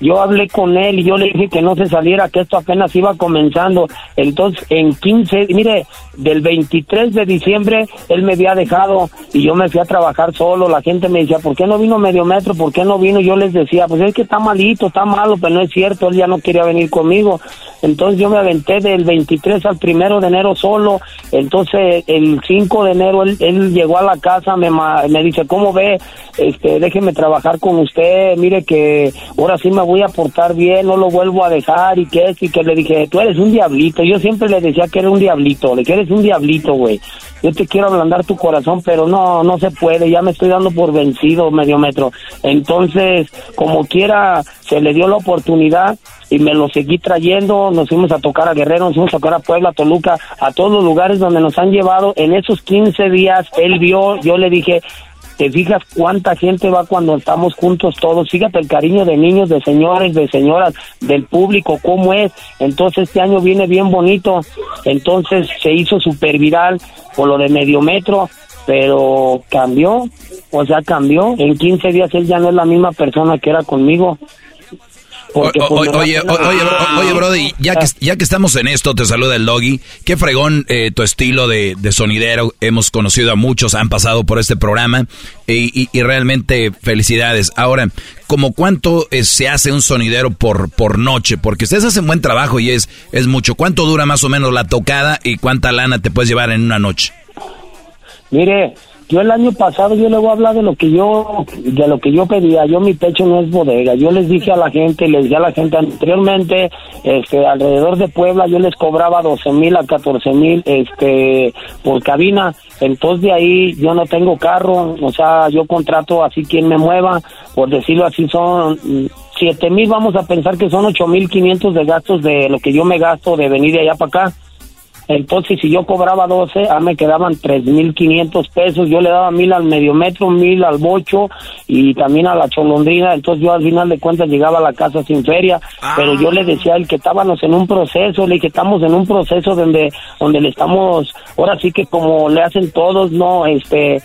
Yo hablé con él y yo le dije que no se saliera, que esto apenas iba comenzando. Entonces, en 15, mire, del 23 de diciembre, él me había dejado y yo me fui a trabajar solo. La gente me decía, ¿por qué no vino medio metro? ¿Por qué no vino? Yo les decía, pues es que está malito, está malo, pero no es cierto, él ya no quería venir conmigo. Entonces yo me aventé del 23 al primero de enero solo. Entonces el 5 de enero él, llegó a la casa, me, me dice, ¿cómo ve? Este, déjeme trabajar con usted, mire que ahora sí me voy a portar bien, no lo vuelvo a dejar y que es, y que le dije, tú eres un diablito. Yo siempre le decía que era un diablito, le que eres un diablito, güey. Yo te quiero ablandar tu corazón, pero no, no se puede, ya me estoy dando por vencido medio Entonces, como quiera, se le dio la oportunidad y me lo seguí trayendo, nos fuimos a tocar a Guerrero, nos fuimos a tocar a Puebla, Toluca, a todos los lugares donde nos han llevado. En esos 15 días, él vio, yo le dije, te fijas cuánta gente va cuando estamos juntos todos, fíjate el cariño de niños, de señores, de señoras, del público, cómo es. Entonces este año viene bien bonito, entonces se hizo super viral por lo de medio metro, pero cambió, o sea, cambió. En 15 días él ya no es la misma persona que era conmigo. Porque, O- pues, o- oye, oye, oye, Brody, ya que, ya que estamos en esto, te saluda el Doggy. Qué fregón eh, tu estilo de, de sonidero. Hemos conocido a muchos, han pasado por este programa y, y- y realmente felicidades. Ahora, ¿como cuánto eh, se hace un sonidero por, por noche? Porque ustedes hacen buen trabajo y es, es mucho. ¿Cuánto dura más o menos la tocada y cuánta lana te puedes llevar en una noche? Mire, yo el año pasado yo le voy a hablar de lo que yo de lo que yo pedía. Yo mi pecho no es bodega. Yo les dije a la gente, les dije a la gente anteriormente, este, alrededor de Puebla yo les cobraba 12 mil a 14 mil, este, por cabina. Entonces de ahí yo no tengo carro, o sea, yo contrato así quien me mueva, por decirlo así son siete mil, vamos a pensar que son ocho mil quinientos de gastos de lo que yo me gasto de venir de allá para acá. Entonces, si yo cobraba 12, a me quedaban 3.500 pesos. Yo le daba mil al medio metro, mil al bocho y también a la cholondrina. Entonces, yo al final de cuentas llegaba a la casa sin feria. Pero yo le decía a él que estábamos en un proceso, le dije estamos en un proceso donde, donde le estamos, ahora sí que como le hacen todos, ¿no? Este,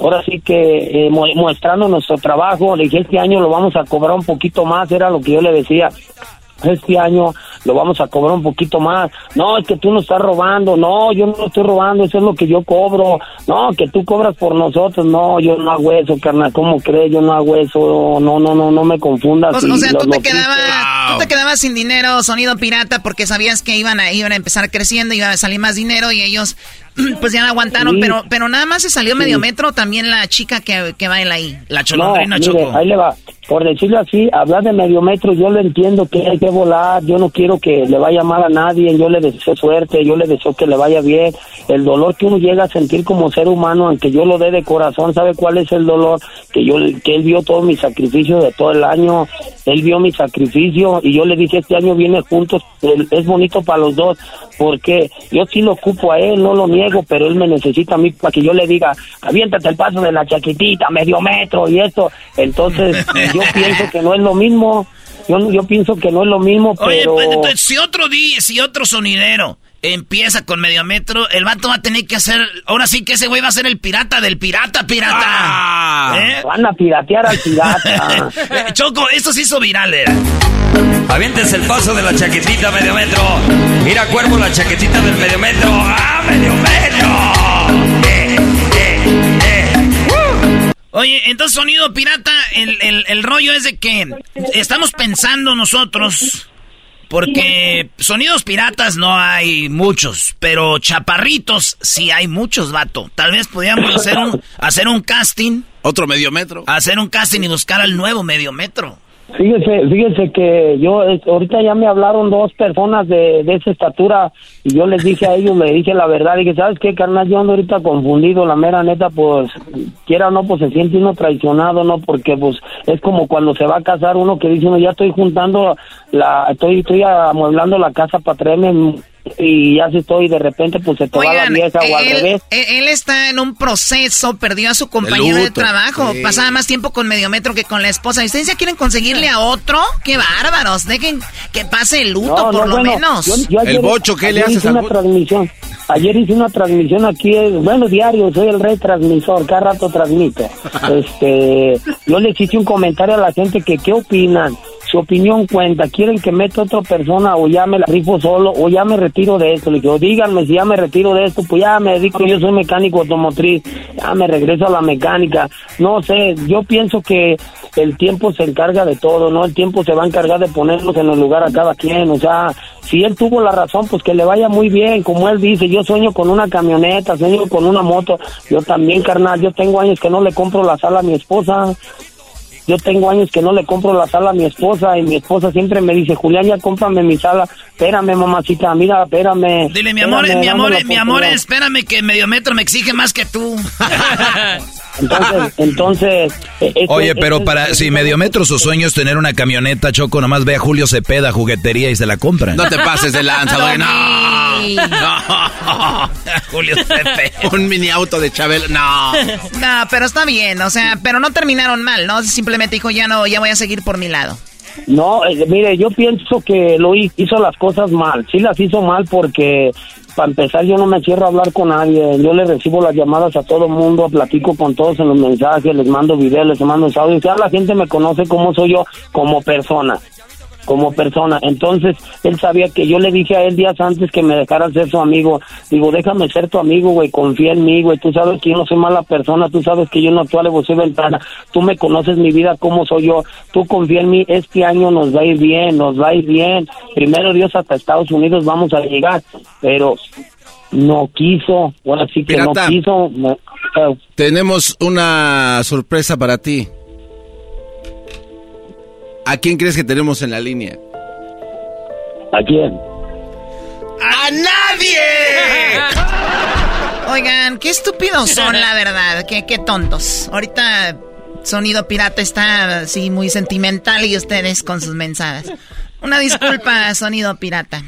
ahora sí que eh, mu- mostrando nuestro trabajo, le dije este año lo vamos a cobrar un poquito más, era lo que yo le decía. Este año lo vamos a cobrar un poquito más. No, es que tú no estás robando. No, yo no estoy robando. Eso es lo que yo cobro. No, que tú cobras por nosotros. No, yo no hago eso, carnal. ¿Cómo crees? Yo no hago eso. No, no, no, no me confundas. O, o sea, lo- tú te, quedabas, tú te quedabas sin dinero, sonido pirata, porque sabías que iban a, iban a empezar creciendo, iba a salir más dinero y ellos pues ya no aguantaron, Sí. pero pero nada más se salió Sí. medio metro también la chica que, que baila ahí. La No, mire, ahí le va. Por decirlo así, hablar de medio metro, yo lo entiendo que hay que volar, yo no quiero que le vaya mal a nadie, yo le deseo suerte, yo le deseo que le vaya bien. El dolor que uno llega a sentir como ser humano, aunque yo lo dé de corazón, ¿sabe cuál es el dolor? Que yo que él vio todo mi sacrificio de todo el año, él vio mi sacrificio y yo le dije, este año viene juntos, es bonito para los dos, porque yo sí lo ocupo a él, no lo niego, pero él me necesita a mí para que yo le diga, aviéntate el paso de la chaquitita, medio metro y esto. Entonces, yo pienso que no es lo mismo, yo, yo pienso que no es lo mismo, Oye, pero... pues, entonces, si otro día, si otro sonidero empieza con medio metro, el vato va a tener que hacer, ahora sí que ese güey va a ser el pirata del pirata, pirata. ¿Eh? Van a piratear al pirata. Eh, Choco, esto se hizo viral, era. Aviéntense el paso de la chaquetita medio metro. Mira, cuervo, la chaquetita del medio metro. ¡Ah, medio metro! Oye, entonces sonido pirata, el, el, el rollo es de que estamos pensando nosotros, porque sonidos piratas no hay muchos, pero chaparritos sí hay muchos, vato. Tal vez podríamos hacer un, hacer un casting. Otro medio metro. Hacer un casting y buscar al nuevo medio metro. Fíjese, fíjese que yo ahorita ya me hablaron dos personas de, de esa estatura y yo les dije a ellos, le dije la verdad, dije, ¿sabes qué, carnal? Yo ando ahorita confundido, la mera neta, pues, quiera o no, pues se siente uno traicionado, ¿no? Porque, pues, es como cuando se va a casar uno que dice uno, ya estoy juntando la, estoy, estoy amueblando la casa para traerme y ya se estoy, de repente, pues se te va la Oigan, vieja o al él, revés. él- él está en un proceso, perdió a su compañero de, luto, trabajo, sí. pasaba más tiempo con medio metro que con la esposa. ¿Y ustedes ya quieren conseguirle a otro? ¡Qué bárbaros! Dejen que pase el luto, No, por no, lo bueno, menos. yo- yo ayer- ayer hice una transmisión. Ayer hice una transmisión aquí, eh, bueno, diario, soy el rey transmisor, cada rato transmito. este, yo les hice un comentario a la gente que qué opinan, opinión cuenta, quieren que meta otra persona o ya me la rifo solo o ya me retiro de esto. Le digo, díganme si ya me retiro de esto, pues ya me dedico, yo soy mecánico automotriz, ya me regreso a la mecánica. No sé, yo pienso que el tiempo se encarga de todo, ¿no? El tiempo se va a encargar de ponernos en el lugar a cada quien, o sea, si él tuvo la razón, pues que le vaya muy bien, como él dice, yo sueño con una camioneta, sueño con una moto, yo también, carnal, yo tengo años que no le compro la sala a mi esposa, yo tengo años que no le compro la sala a mi esposa y mi esposa siempre me dice, Julián, ya cómprame mi sala, espérame, mamacita, mira, espérame. Dile, mi amor, espérame, mi amor, mi amor, oportunidad". espérame que medio metro me exige más que tú. Entonces, entonces... eh, ese- Oye, pero ese- para si medio metro su sueño es tener una camioneta, Choco, nomás ve a Julio Cepeda, juguetería y se la compra. No te pases de lanza, güey. No. Julio Cepeda. Un mini auto de Chabelo. No. No, pero está bien, o sea, pero no terminaron mal, ¿no? Simplemente dijo, ya no, ya voy a seguir por mi lado. No, eh, mire, yo pienso que lo hi- hizo las cosas mal. Sí las hizo mal porque, para empezar, yo no me cierro a hablar con nadie. Yo le recibo las llamadas a todo mundo, platico con todos en los mensajes, les mando videos, les mando audios. Ya la gente me conoce cómo soy yo como persona. Como persona. Entonces, él sabía que yo le dije a él días antes que me dejara ser su amigo. Digo, déjame ser tu amigo, güey, confía en mí, güey. Tú sabes que yo no soy mala persona, tú sabes que yo no actúo algo, soy ventana. Tú me conoces mi vida, cómo soy yo. Tú confía en mí, este año nos va a ir bien, nos va a ir bien. Primero Dios hasta Estados Unidos vamos a llegar, pero no quiso, ahora sí que Pirata. no quiso. no- eh, Tenemos una sorpresa para ti. ¿A quién crees que tenemos en la línea? ¿A quién? ¡A nadie! Oigan, qué estúpidos son, la verdad. Qué, qué tontos. Ahorita Sonido Pirata está así muy sentimental y ustedes con sus mensajes. Una disculpa, Sonido Pirata.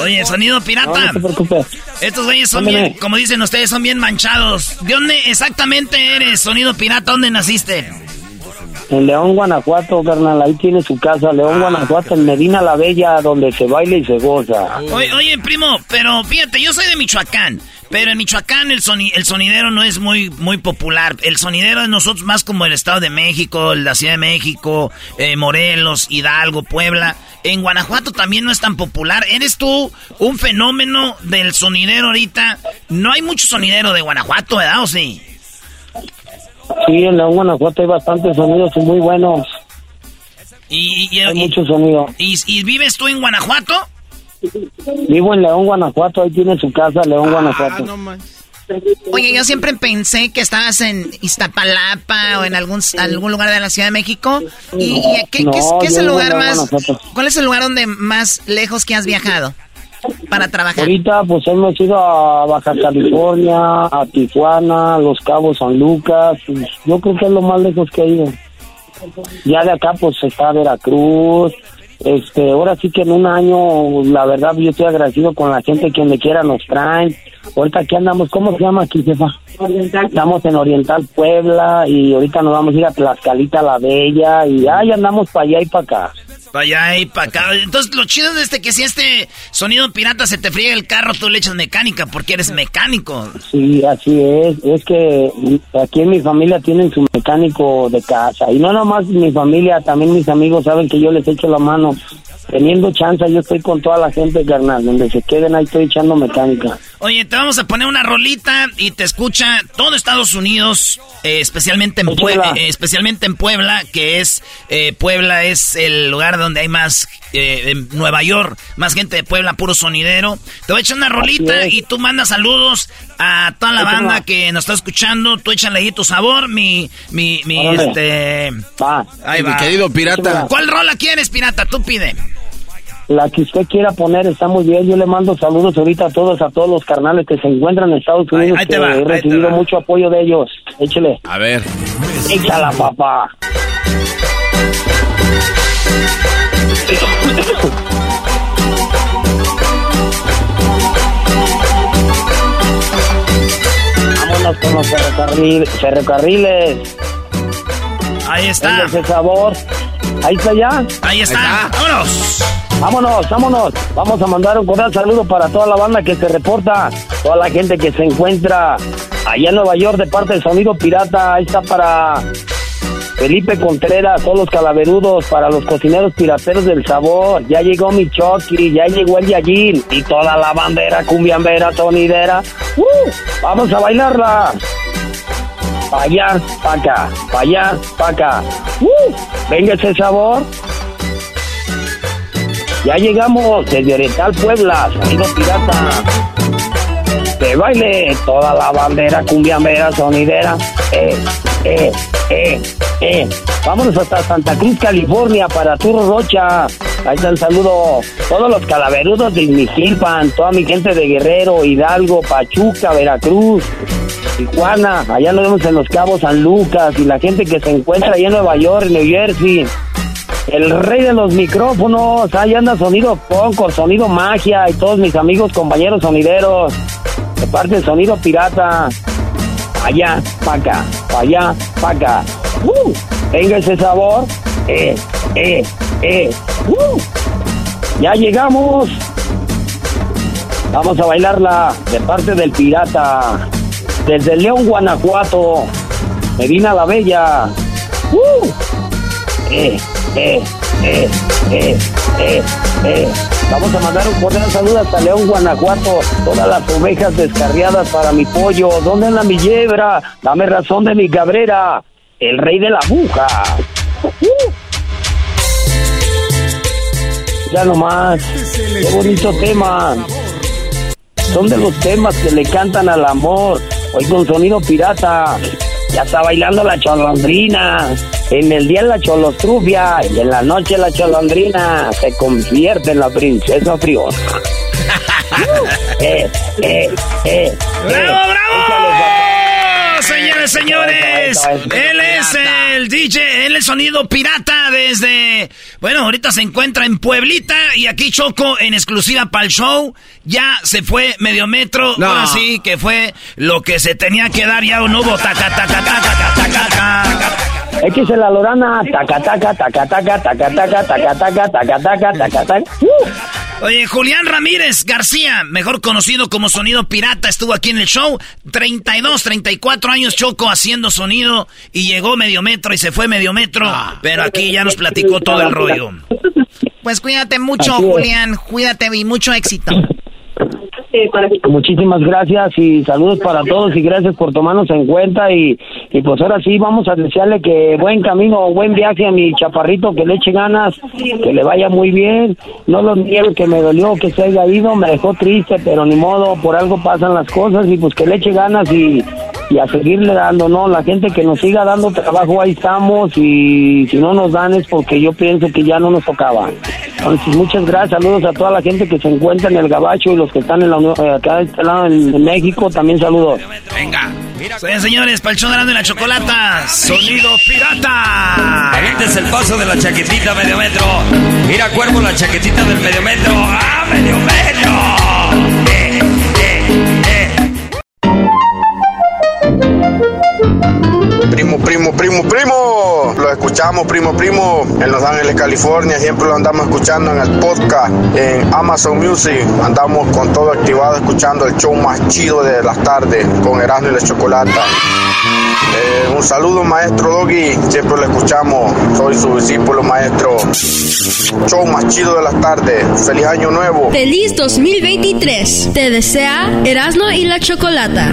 Oye, sonido pirata. No, no. Estos güeyes son bien, como dicen ustedes, son bien manchados. ¿De dónde exactamente eres, sonido pirata? ¿Dónde naciste? En León, Guanajuato, carnal, ahí tiene su casa, León, Guanajuato, en Medina la Bella, donde se baila y se goza. Oye, oye, primo, pero fíjate, yo soy de Michoacán. Pero en Michoacán el, soni- el sonidero no es muy, muy popular. El sonidero es nosotros más como el Estado de México, la Ciudad de México, eh, Morelos, Hidalgo, Puebla. En Guanajuato también no es tan popular. ¿Eres tú un fenómeno del sonidero ahorita? No hay mucho sonidero de Guanajuato, ¿verdad? ¿O sí? Sí, en León, Guanajuato hay bastantes sonidos muy buenos. Y, y- Hay y- mucho sonido. ¿Y, y vives tú en Guanajuato? Vivo en León, Guanajuato, ahí tiene su casa, León, Guanajuato. Oye, yo siempre pensé que estabas en Iztapalapa o en algún, algún lugar de la Ciudad de México. ¿Y, y qué, No, qué es, qué es yo el vivo lugar en más... Guanajuato. ¿Cuál es el lugar donde más lejos que has viajado para trabajar? Ahorita pues hemos ido a Baja California, a Tijuana, Los Cabos, San Lucas. pues, yo creo que es lo más lejos que he ido. Ya de acá pues está Veracruz. Este, ahora sí que en un año, la verdad yo estoy agradecido con la gente que donde quiera nos traen. Ahorita aquí andamos, ¿cómo se llama aquí, jefa? Estamos en Oriental Puebla y ahorita nos vamos a ir a Tlaxcalita la Bella y ahí andamos para allá y para acá. Allá y para acá. Entonces, lo chido es este que si este sonido pirata se te friega el carro, tú le echas mecánica porque eres mecánico. Sí, así es. Es que aquí en mi familia tienen su mecánico de casa. Y no nomás mi familia, también mis amigos saben que yo les echo la mano. Teniendo chance, yo estoy con toda la gente, carnal. Donde se queden, ahí estoy echando mecánica. Oye, te vamos a poner una rolita y te escucha todo Estados Unidos, eh, especialmente en Puebla, Échala. especialmente en Puebla, que es eh, Puebla es el lugar donde hay más eh, en Nueva York, más gente de Puebla, puro sonidero. Te voy a echar una rolita y tú mandas saludos a toda la banda que nos está escuchando. Tú échale ahí tu sabor, mi mi mi Órale. este Va. ahí Mi querido pirata. ¿Cuál rola quieres, pirata? Tú pide. La que usted quiera poner está muy bien. Yo le mando saludos ahorita a todos, a todos los carnales que se encuentran en Estados Ahí- Unidos. ahí te que va, ahí he recibido mucho apoyo de ellos. Échele. A ver. Échala, papá. Vámonos con los ferrocarril- ferrocarriles. Ahí está. Ese sabor. Ahí está ya. Ahí está. Vámonos. Vámonos, vámonos. Vamos a mandar un cordial saludo para toda la banda que se reporta, toda la gente que se encuentra allá en Nueva York de parte del Sonido Pirata. Ahí está para Felipe Contreras, todos los calaverudos, para los cocineros pirateros del sabor. Ya llegó mi Chucky, ya llegó el Yajin y toda la bandera cumbiambera, sonidera. ¡Uh! Vamos a bailarla. Pa' allá, pa' acá, allá. ¡Uh! Venga ese sabor. Ya llegamos desde Oriental Puebla, sonido pirata. Que baile toda la bandera cumbiambera, sonidera. Eh, eh, eh, eh. Vámonos hasta Santa Cruz, California, para Turro Rocha. Ahí está el saludo. Todos los calaverudos de Izmijilpan, toda mi gente de Guerrero, Hidalgo, Pachuca, Veracruz, Tijuana. Allá nos vemos en Los Cabos, San Lucas. Y la gente que se encuentra allá en Nueva York, New Jersey. El rey de los micrófonos, ahí anda sonido poco, sonido magia y todos mis amigos, compañeros sonideros, de parte del sonido pirata, allá, pa' acá, allá, pa' acá. ¡Uh! Venga ese sabor, eh, eh, eh, ¡Uh! Ya llegamos. Vamos a bailarla de parte del pirata, desde León, Guanajuato, Medina la Bella. ¡Uh! eh, eh, eh, eh. Vamos a mandar un cordial saludo hasta León, Guanajuato. Todas las ovejas descarriadas para mi pollo. ¿Dónde anda mi? Dame razón de mi cabrera. El rey de la aguja. Uh. Ya nomás. Qué bonito tema. Son de los temas que le cantan al amor. Hoy con sonido pirata. Ya está bailando la cholondrina. En el día la cholostrufia y en la noche la cholondrina se convierte en la princesa friona. eh, eh, eh, eh. ¡Bravo, bravo! Señores, él es el DJ, él es sonido pirata desde, bueno, ahorita se encuentra en Pueblita y aquí Choco en exclusiva para el show. Ya se fue medio metro, ahora sí que fue lo que se tenía que dar, ya no hubo taca, taca, taca, taca, taca. X la Lorana, taca, taca, taca, taca, taca, taca, taca, taca, taca, taca, taca, taca. Oye, Julián Ramírez García, mejor conocido como Sonido Pirata, estuvo aquí en el show. 32, 34 años Choco haciendo sonido y llegó medio metro y se fue medio metro. Pero aquí ya nos platicó todo el rollo. Pues cuídate mucho, Julián. Cuídate y mucho éxito. Muchísimas gracias y saludos para todos y gracias por tomarnos en cuenta y, y pues ahora sí vamos a desearle que buen camino, buen viaje a mi chaparrito, que le eche ganas, que le vaya muy bien. No lo niego que me dolió que se haya ido, me dejó triste, pero ni modo, por algo pasan las cosas y pues que le eche ganas y, y a seguirle dando, ¿no? La gente que nos siga dando trabajo, ahí estamos y si no nos dan es porque yo pienso que ya no nos tocaba. Entonces, muchas gracias, saludos a toda la gente que se encuentra en el Gabacho y los que están en la eh, acá de este lado en, México, también saludos. Venga. Soy señores, Palchón Grande en la Chocolata, Sonido Pirata. es el paso de la chaquetita medio metro. Mira, cuervo, la chaquetita del medio metro. ¡Ah, medio metro! Eh, Primo, primo, primo, primo. Escuchamos, primo, primo, en Los Ángeles, California. Siempre lo andamos escuchando en el podcast, en Amazon Music. Andamos con todo activado escuchando el show más chido de las tardes con Erasmo y la Chocolata. Eh, un saludo, maestro Doggy. Siempre lo escuchamos. Soy su discípulo, maestro. Show más chido de las tardes. Feliz año nuevo. Feliz 2023. Te desea Erasmo y la Chocolata.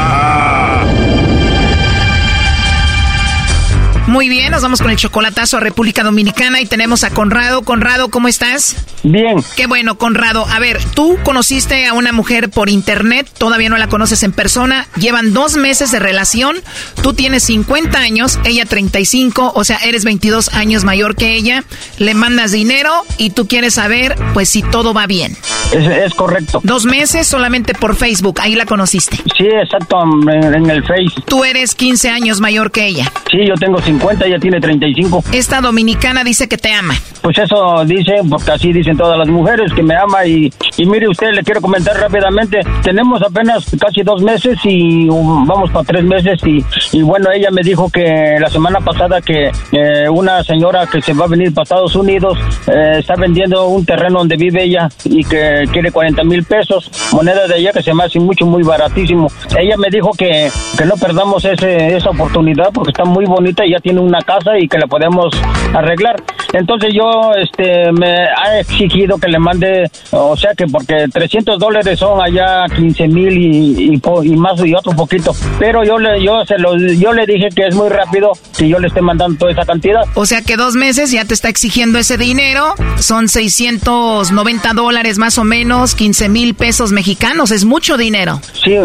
Muy bien, nos vamos con el chocolatazo a República Dominicana y tenemos a Conrado. Conrado, ¿cómo estás? Bien. Qué bueno, Conrado. A ver, tú conociste a una mujer por internet, todavía no la conoces en persona, llevan dos meses de relación, tú tienes 50 años, ella 35, o sea, eres 22 años mayor que ella, le mandas dinero y tú quieres saber, pues, si todo va bien. Es, correcto. Dos meses solamente por Facebook, ahí la conociste. Sí, exacto, en, en el Face. Tú eres 15 años mayor que ella. Sí, yo tengo 50 50, ella tiene 35. Esta dominicana dice que te ama. Pues eso dice, porque así dicen todas las mujeres, que me ama. Y, y mire usted, le quiero comentar rápidamente, tenemos apenas casi dos meses y vamos para tres meses. Y, y bueno, ella me dijo que la semana pasada que eh, una señora que se va a venir para Estados Unidos eh, está vendiendo un terreno donde vive ella y que quiere 40 mil pesos, moneda de ella que se me hace mucho, muy baratísimo. Ella me dijo que, que no perdamos ese, esa oportunidad porque está muy bonita y ya tiene una casa y que la podemos arreglar. Entonces yo este me ha exigido que le mande, o sea que porque 300 dólares son allá 15 mil y, y, más y otro poquito. Pero yo le, yo, se lo, yo le dije que es muy rápido si yo le esté mandando toda esa cantidad. O sea que dos meses ya te está exigiendo ese dinero, son 690 dólares más o menos, 15 mil pesos mexicanos, es mucho dinero. Sí,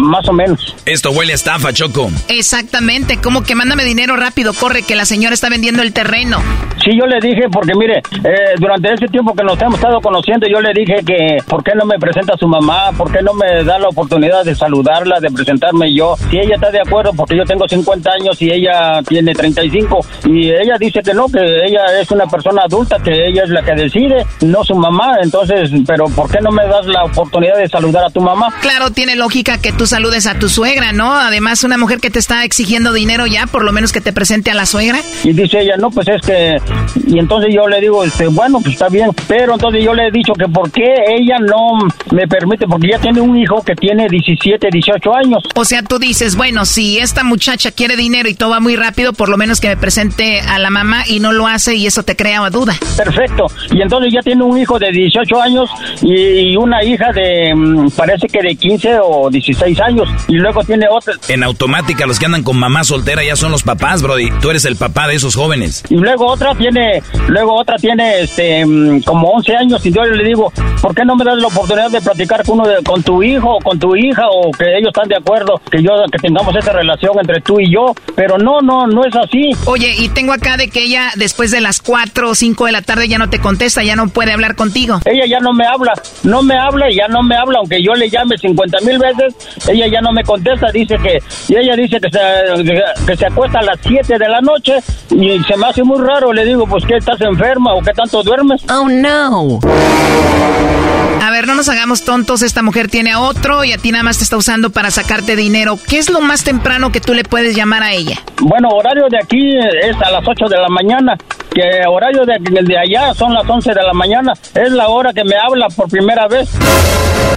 más o menos. Esto huele a estafa, Choco. Exactamente, como que mándame dinero rápido corre que la señora está vendiendo el terreno. Sí, yo le dije, porque mire, eh, durante ese tiempo que nos hemos estado conociendo, yo le dije que, ¿por qué no me presenta a su mamá? ¿Por qué no me da la oportunidad de saludarla, de presentarme yo? Si ella está de acuerdo, porque yo tengo 50 años y ella tiene 35, y ella dice que no, que ella es una persona adulta, que ella es la que decide, no su mamá, entonces, pero ¿por qué no me das la oportunidad de saludar a tu mamá? Claro, tiene lógica que tú saludes a tu suegra, ¿no? Además, una mujer que te está exigiendo dinero ya, por lo menos que te presente a la suegra. Y dice ella, no, pues es que, y entonces yo le digo, este, bueno, pues está bien, pero entonces yo le he dicho que por qué ella no me permite, porque ya tiene un hijo que tiene 17, 18 años. O sea, tú dices, bueno, si esta muchacha quiere dinero y todo va muy rápido, por lo menos que me presente a la mamá y no lo hace y eso te crea duda. Perfecto, y entonces ya tiene un hijo de 18 años y, una hija de, mm, parece que de 15 o 16 años, y luego tiene otra. En automática, los que andan con mamá soltera ya son los papás, Brody. Tú eres el papá de esos jóvenes. Y luego otra tiene, luego otra tiene, este, mm, como 11 años, y yo le digo, ¿por qué no me das la oportunidad de platicar con uno de, con tu hijo o con tu hija o que ellos están de acuerdo que yo, que tengamos esa relación entre tú y yo? Pero no, no, no es así. Oye, y tengo acá de que ella después de las 4 o 5 de la tarde ya no te contesta, ya no puede hablar contigo. Ella ya no me habla, no me habla y ya no me habla, aunque yo le llame 50 mil veces, ella ya no me contesta, dice que, y ella dice que se, que se acuesta a las 7 de la noche y se me hace muy raro, le digo, pues que estás enferma o qué tanto duermes. Oh no. A ver, no nos hagamos tontos, esta mujer tiene a otro y a ti nada más te está usando para sacarte dinero. ¿Qué es lo más temprano que tú le puedes llamar a ella? Bueno, horario de aquí es a las 8 de la mañana, que horario de, de allá son las 11 de la mañana. Es la hora que me habla por primera vez.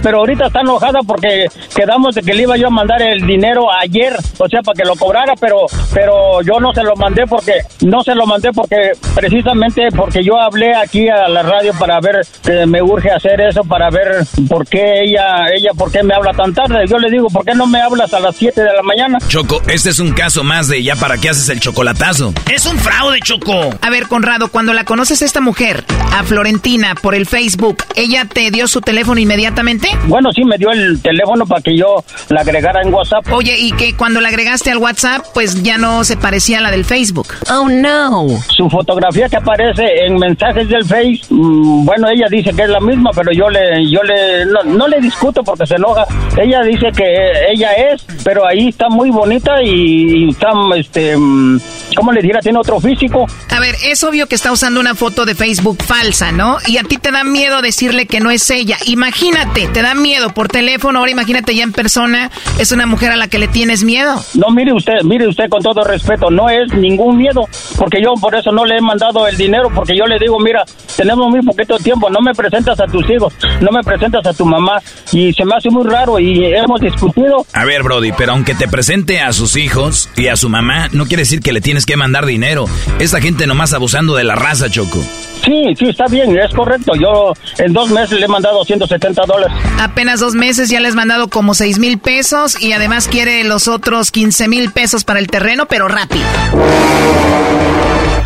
Pero ahorita está enojada porque quedamos de que le iba yo a mandar el dinero ayer, o sea, para que lo cobrara, pero pero yo no se lo mandé porque no se lo mandé porque precisamente porque yo hablé aquí a la radio para ver que me urge hacer eso para ver por qué ella ella por qué me habla tan tarde. Yo le digo, "¿Por qué no me hablas a las 7 de la mañana?" Choco, este es un caso más de ya para qué haces el chocolatazo. Es un fraude, Choco. A ver, Conrado, cuando la conoces a esta mujer, a Florentina por el Facebook, ¿ella te dio su teléfono inmediatamente? Bueno, sí, me dio el teléfono para que yo la agregara en WhatsApp. Oye, y que cuando la agregaste al WhatsApp, pues ya no se parecía a la del Facebook. Oh, no. Su fotografía que aparece en mensajes del Face, mm, bueno, ella dice que es la misma, pero yo le, yo le, no, le discuto porque se enoja. Ella dice que ella es, pero ahí está muy bonita y, está, este, mm, ¿cómo le dijera? Tiene otro físico. A ver, es obvio que está usando una foto de Facebook falsa, ¿no? Y a ti te da miedo decirle que no es ella. Imagínate, te da miedo por teléfono, ahora imagínate ya en persona, es una mujer a la que le tienes miedo. No, mire usted, mire usted con todo respeto, no es ningún miedo, porque yo por eso no le he mandado el dinero, porque yo le digo, mira, tenemos muy poquito tiempo, no me presentas a tus hijos, no me presentas a tu mamá, y se me hace muy raro y hemos discutido. A ver, Brody, pero aunque te presente a sus hijos y a su mamá, no quiere decir que le tienes que mandar dinero. Esta gente nomás abusando de la raza, Choco. Sí, sí, está bien, es correcto. Yo en dos meses le he mandado 170 dólares. Apenas dos meses ya le has mandado como 6 mil pesos y además quiere los otros 15 mil pesos para el terreno, pero rápido.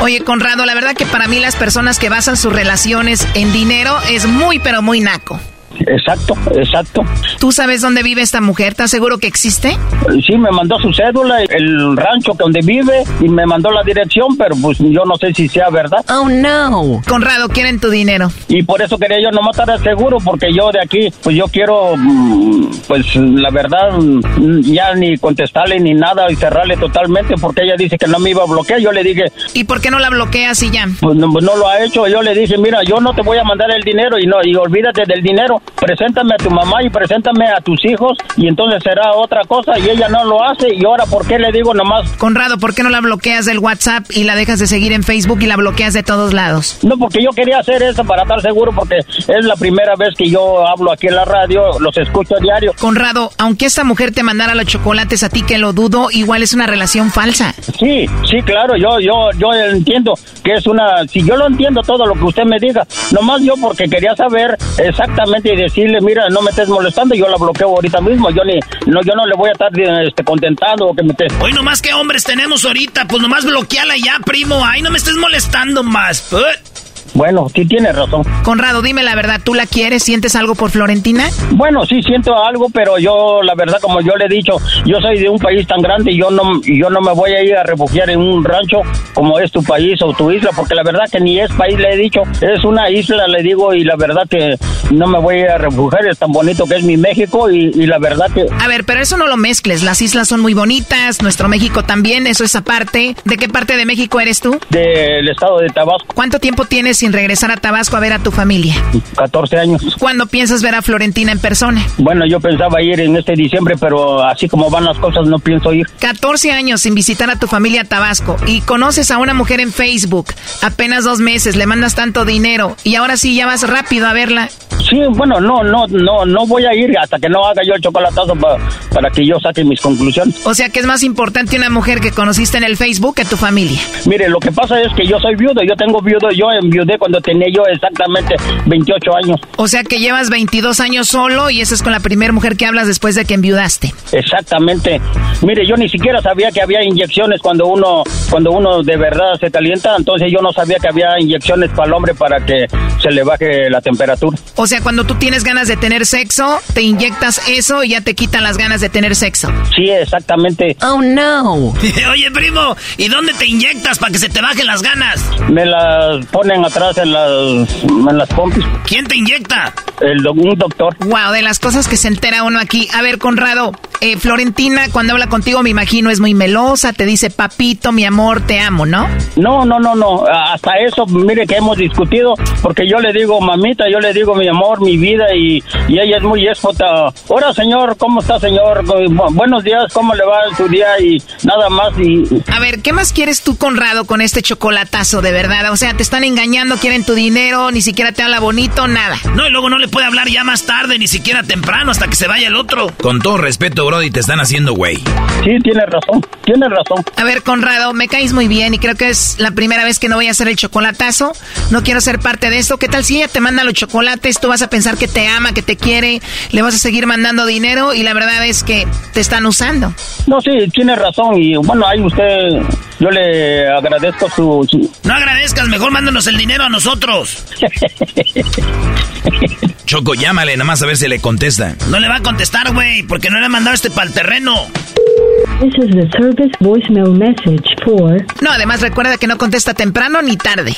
Oye, Conrado, la verdad que para mí las personas que basan sus relaciones en dinero es muy, pero muy naco. Exacto, exacto. ¿Tú sabes dónde vive esta mujer? ¿Estás seguro que existe? Sí, me mandó su cédula, el rancho donde vive y me mandó la dirección, pero pues yo no sé si sea verdad. Oh, no. Conrado, quieren tu dinero. Y por eso quería yo no estar seguro, porque yo de aquí, pues yo quiero, mm, pues la verdad, mm, ya ni contestarle ni nada y cerrarle totalmente, porque ella dice que no me iba a bloquear. Yo le dije... ¿Y por qué no la bloqueas y ya? Pues no, pues no lo ha hecho. Yo le dije, mira, yo no te voy a mandar el dinero y no, y olvídate del dinero preséntame a tu mamá y preséntame a tus hijos y entonces será otra cosa y ella no lo hace y ahora ¿por qué le digo nomás? Conrado, ¿por qué no la bloqueas del WhatsApp y la dejas de seguir en Facebook y la bloqueas de todos lados? No, porque yo quería hacer eso para estar seguro porque es la primera vez que yo hablo aquí en la radio, los escucho a diario. Conrado, aunque esta mujer te mandara los chocolates a ti que lo dudo, igual es una relación falsa. Sí, sí, claro, yo yo yo entiendo que es una si yo lo entiendo todo lo que usted me diga, nomás yo porque quería saber exactamente y decirle, mira, no me estés molestando, yo la bloqueo ahorita mismo, yo ni, no, yo no le voy a estar este, contentando o que me estés... Hoy nomás que hombres tenemos ahorita, pues nomás bloqueala ya, primo, ay, no me estés molestando más. Bueno, sí tienes razón. Conrado, dime la verdad, ¿tú la quieres? ¿Sientes algo por Florentina? Bueno, sí siento algo, pero yo, la verdad, como yo le he dicho, yo soy de un país tan grande y yo no, yo no me voy a ir a refugiar en un rancho como es tu país o tu isla, porque la verdad que ni es país, le he dicho, es una isla, le digo, y la verdad que no me voy a ir a refugiar, es tan bonito que es mi México y, y la verdad que... A ver, pero eso no lo mezcles, las islas son muy bonitas, nuestro México también, eso es aparte. ¿De qué parte de México eres tú? Del estado de Tabasco. ¿Cuánto tiempo tienes sin regresar a Tabasco a ver a tu familia? 14 años. ¿Cuándo piensas ver a Florentina en persona? Bueno, yo pensaba ir en este diciembre, pero así como van las cosas no pienso ir. 14 años sin visitar a tu familia a Tabasco y conoces a una mujer en Facebook, apenas dos meses, le mandas tanto dinero y ahora sí ya vas rápido a verla. Sí, bueno, no, no, no, no voy a ir hasta que no haga yo el chocolatazo para que yo saque mis conclusiones. O sea que es más importante una mujer que conociste en el Facebook que tu familia. Mire, lo que pasa es que yo soy viudo, yo tengo viudo, yo enviudé cuando tenía yo exactamente 28 años. O sea que llevas 22 años solo y esa es con la primera mujer que hablas después de que enviudaste. Exactamente. Mire, yo ni siquiera sabía que había inyecciones cuando uno, cuando uno de verdad se calienta, entonces yo no sabía que había inyecciones para el hombre para que se le baje la temperatura. O sea, cuando tú tienes ganas de tener sexo, te inyectas eso y ya te quitan las ganas de tener sexo. Sí, exactamente. Oh, no. Oye, primo, ¿y dónde te inyectas para que se te bajen las ganas? Me las ponen atrás en las, en las pompis. ¿Quién te inyecta? El, un doctor. Wow, de las cosas que se entera uno aquí. A ver, Conrado, eh, Florentina, cuando habla contigo, me imagino, es muy melosa, te dice, papito, mi amor, te amo, ¿no? No, no, no, no. Hasta eso, mire que hemos discutido, porque yo le digo, mamita, yo le digo, mi amor, mi vida, y, y ella es muy esfota. Hola, señor, ¿cómo está, señor? Buenos días, ¿cómo le va su día? Y nada más. y A ver, ¿qué más quieres tú, Conrado, con este chocolatazo, de verdad? O sea, te están engañando, quieren tu dinero, ni siquiera te habla bonito, nada. No, y luego no le puede hablar ya más tarde, ni siquiera temprano, hasta que se vaya el otro. Con todo respeto, Brody, te están haciendo güey. Sí, tienes razón, tienes razón. A ver, Conrado, me caes muy bien y creo que es la primera vez que no voy a hacer el chocolatazo. No quiero ser parte de esto. ¿Qué tal si ella te manda los chocolates? Tú vas a pensar que te ama, que te quiere, le vas a seguir mandando dinero y la verdad es que te están usando. No, sí, tiene razón y bueno, ahí usted, yo le agradezco su... No agradezcas, mejor mándanos el dinero a nosotros. Choco, llámale nomás a ver si le contesta. No le va a contestar, güey, porque no le ha mandado este para el terreno. This is the service voicemail message for... No, además recuerda que no contesta temprano ni tarde.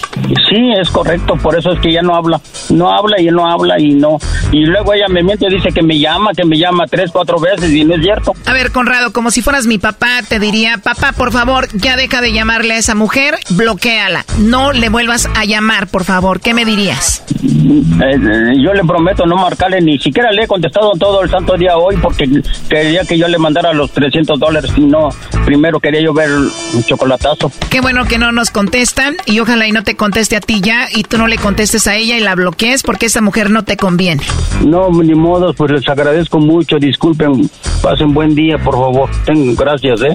Sí, es correcto, por eso es que ya no habla. No habla y no habla y no. Y luego ella me miente, dice que me llama, que me llama tres, cuatro veces y no es cierto. A ver, Conrado, como si fueras mi papá, te diría, papá, por favor, ya deja de llamarle a esa mujer, bloqueala. No le vuelvas a llamar, por favor. ¿Qué me dirías? Eh, eh, yo le prometo no marcarle, ni siquiera le he contestado todo el santo día hoy porque quería que yo le mandara los 300 dólares y no, primero quería yo ver un chocolatazo. Qué bueno que no nos contestan y ojalá y no te conteste a ti ya y tú no le contestes a ella y la bloquees porque esa mujer no te conviene. No, ni modo, pues les agradezco mucho, disculpen, pasen buen día, por favor. Ten, gracias, ¿eh?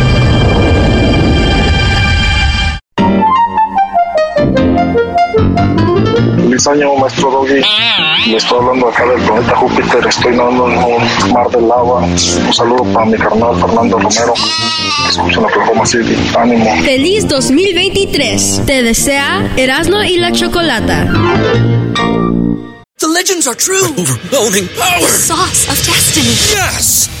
Feliz año, maestro Doggy. Le estoy hablando acá del planeta Júpiter. Estoy nadando en un mar de lava. Un saludo para mi carnal Fernando Romero. Escuchen Oklahoma City. Ánimo. Feliz 2023. Te desea Erasmo y la Chocolata. The legends are true. Overwhelming power. The sauce of destiny. Yes.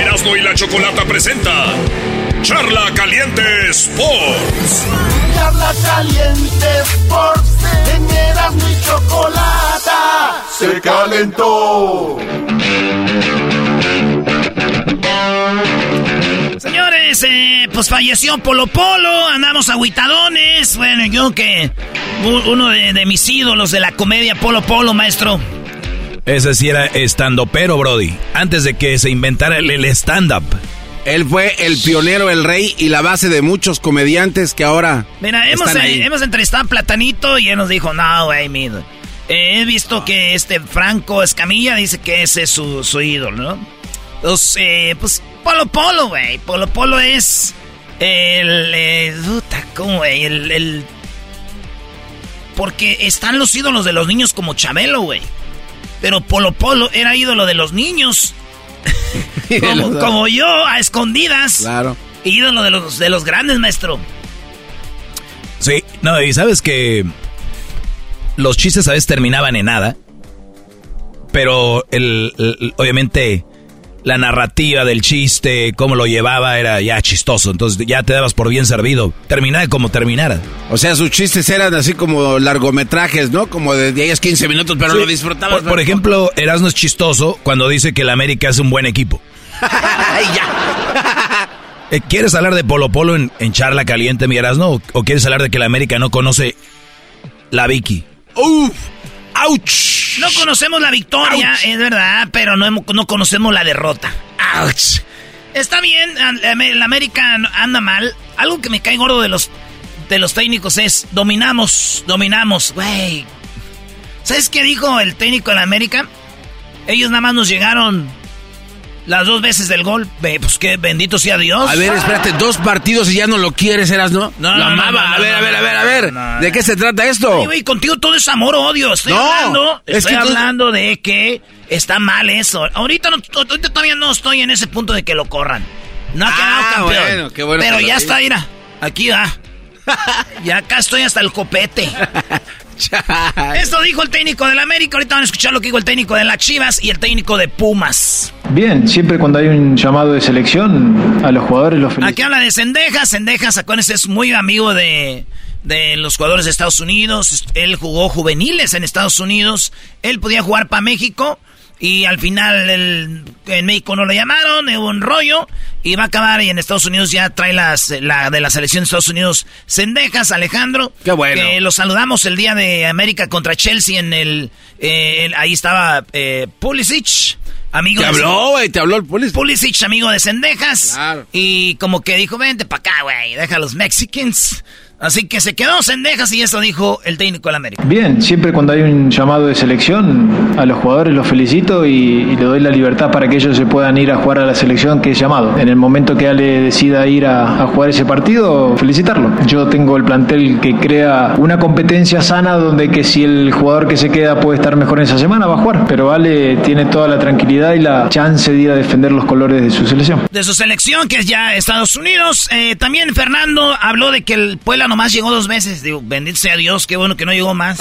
Erasmo y la Chocolata presenta Charla Caliente Sports. Charla Caliente Sports. En Erasmo y Chocolata. Se calentó. Señores, eh, pues falleció Polo Polo, andamos aguitadones. Bueno, yo que uno de, mis ídolos de la comedia Polo Polo, maestro. Ese sí era estando pero, Brody. Antes de que se inventara el, stand-up. Él fue el pionero, el rey y la base de muchos comediantes que ahora. Mira, hemos, eh, hemos entrevistado a Platanito y él nos dijo: No, güey, mira. he visto que este Franco Escamilla dice que ese es su, su ídolo, ¿no? Entonces, eh, pues Polo Polo, güey. Polo Polo es el... Eh, ¿Cómo, güey? El, el... Porque están los ídolos de los niños como Chabelo, güey. Pero Polo Polo era ídolo de los niños. como, yo, a escondidas. Claro. Ídolo de los, de los grandes, maestro. Sí, no, y sabes que los chistes a veces terminaban en nada. Pero el obviamente la narrativa del chiste, cómo lo llevaba, era ya chistoso. Entonces ya te dabas por bien servido. Terminaba como terminara. O sea, sus chistes eran así como largometrajes, ¿no? Como de 10, 15 minutos, pero lo disfrutabas. Por, ejemplo, Erasmo es chistoso cuando dice que el América es un buen equipo. Eh, ¿Quieres hablar de Polo Polo en, charla caliente, mi Erasmo? ¿O, quieres hablar de que el América no conoce la Vicky? ¡Uf! ¡Auch! No conocemos la victoria, es verdad, pero no, no conocemos la derrota. ¡Auch! Está bien, el América anda mal. Algo que me cae gordo de los, de los técnicos es dominamos, dominamos, güey. ¿Sabes qué dijo el técnico de la América? Ellos nada más nos llegaron las dos veces del gol, pues que bendito sea Dios. A ver, espérate, dos partidos y ya no lo quieres, eras, ¿no? No, lo amaba. a ver, a ver, a ver, a ver. ¿De qué se trata esto? güey, contigo todo es amor odio. Estoy hablando, estoy hablando de que está mal eso. Ahorita, no, todavía no estoy en ese punto de que lo corran. No ha quedado ah, campeón. Bueno, qué bueno pero ya está, mira. Aquí va. ya acá estoy hasta el copete. Esto dijo el técnico del América. Ahorita van a escuchar lo que dijo el técnico de las Chivas y el técnico de Pumas. Bien, siempre cuando hay un llamado de selección, a los jugadores los felicito. Aquí habla de Sendejas. Sendejas, acuérdense, es muy amigo de, de los jugadores de Estados Unidos. Él jugó juveniles en Estados Unidos. Él podía jugar para México. Y al final el, en México no lo llamaron, hubo un rollo y va a acabar y en Estados Unidos ya trae las, la de la selección de Estados Unidos Sendejas, Alejandro. Qué bueno. Que lo saludamos el día de América contra Chelsea en el, eh, ahí estaba eh, Pulisic. Amigo te habló, güey, te habló el Pulisic. Pulisic, amigo de Sendejas. Claro. Y como que dijo, vente para acá, güey, deja a los Mexicans. Así que se quedó Sendejas y eso dijo el técnico del América. Bien, siempre cuando hay un llamado de selección, a los jugadores los felicito y, le doy la libertad para que ellos se puedan ir a jugar a la selección que es llamado. En el momento que Ale decida ir a, jugar ese partido, felicitarlo. Yo tengo el plantel que crea una competencia sana donde que si el jugador que se queda puede estar mejor en esa semana, va a jugar. Pero Ale tiene toda la tranquilidad y la chance de ir a defender los colores de su selección. De su selección, que es ya Estados Unidos. Eh, también Fernando habló de que el Puebla nomás llegó dos veces. Digo, bendito sea Dios, qué bueno que no llegó más.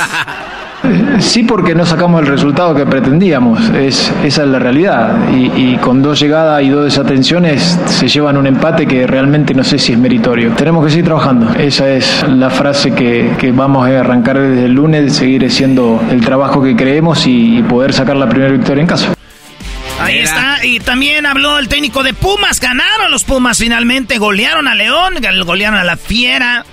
Sí, porque no sacamos el resultado que pretendíamos. Es, esa es la realidad. Y, con dos llegadas y dos desatenciones se llevan un empate que realmente no sé si es meritorio. Tenemos que seguir trabajando. Esa es la frase que, vamos a arrancar desde el lunes, seguir haciendo el trabajo que creemos y, poder sacar la primera victoria en casa. Ahí está, y también habló el técnico de Pumas, ganaron los Pumas finalmente, golearon a León, golearon a la Fiera,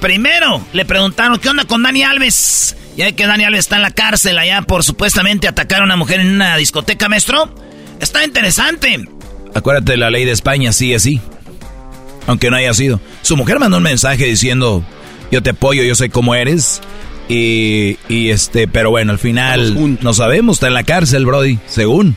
Primero, le preguntaron, ¿qué onda con Dani Alves? Ya que Dani Alves está en la cárcel allá por supuestamente atacar a una mujer en una discoteca, maestro. Está interesante. Acuérdate, la ley de España sí así. Aunque no haya sido. Su mujer mandó un mensaje diciendo, yo te apoyo, yo sé cómo eres. Y, y este, pero bueno, al final no sabemos, está en la cárcel, Brody, según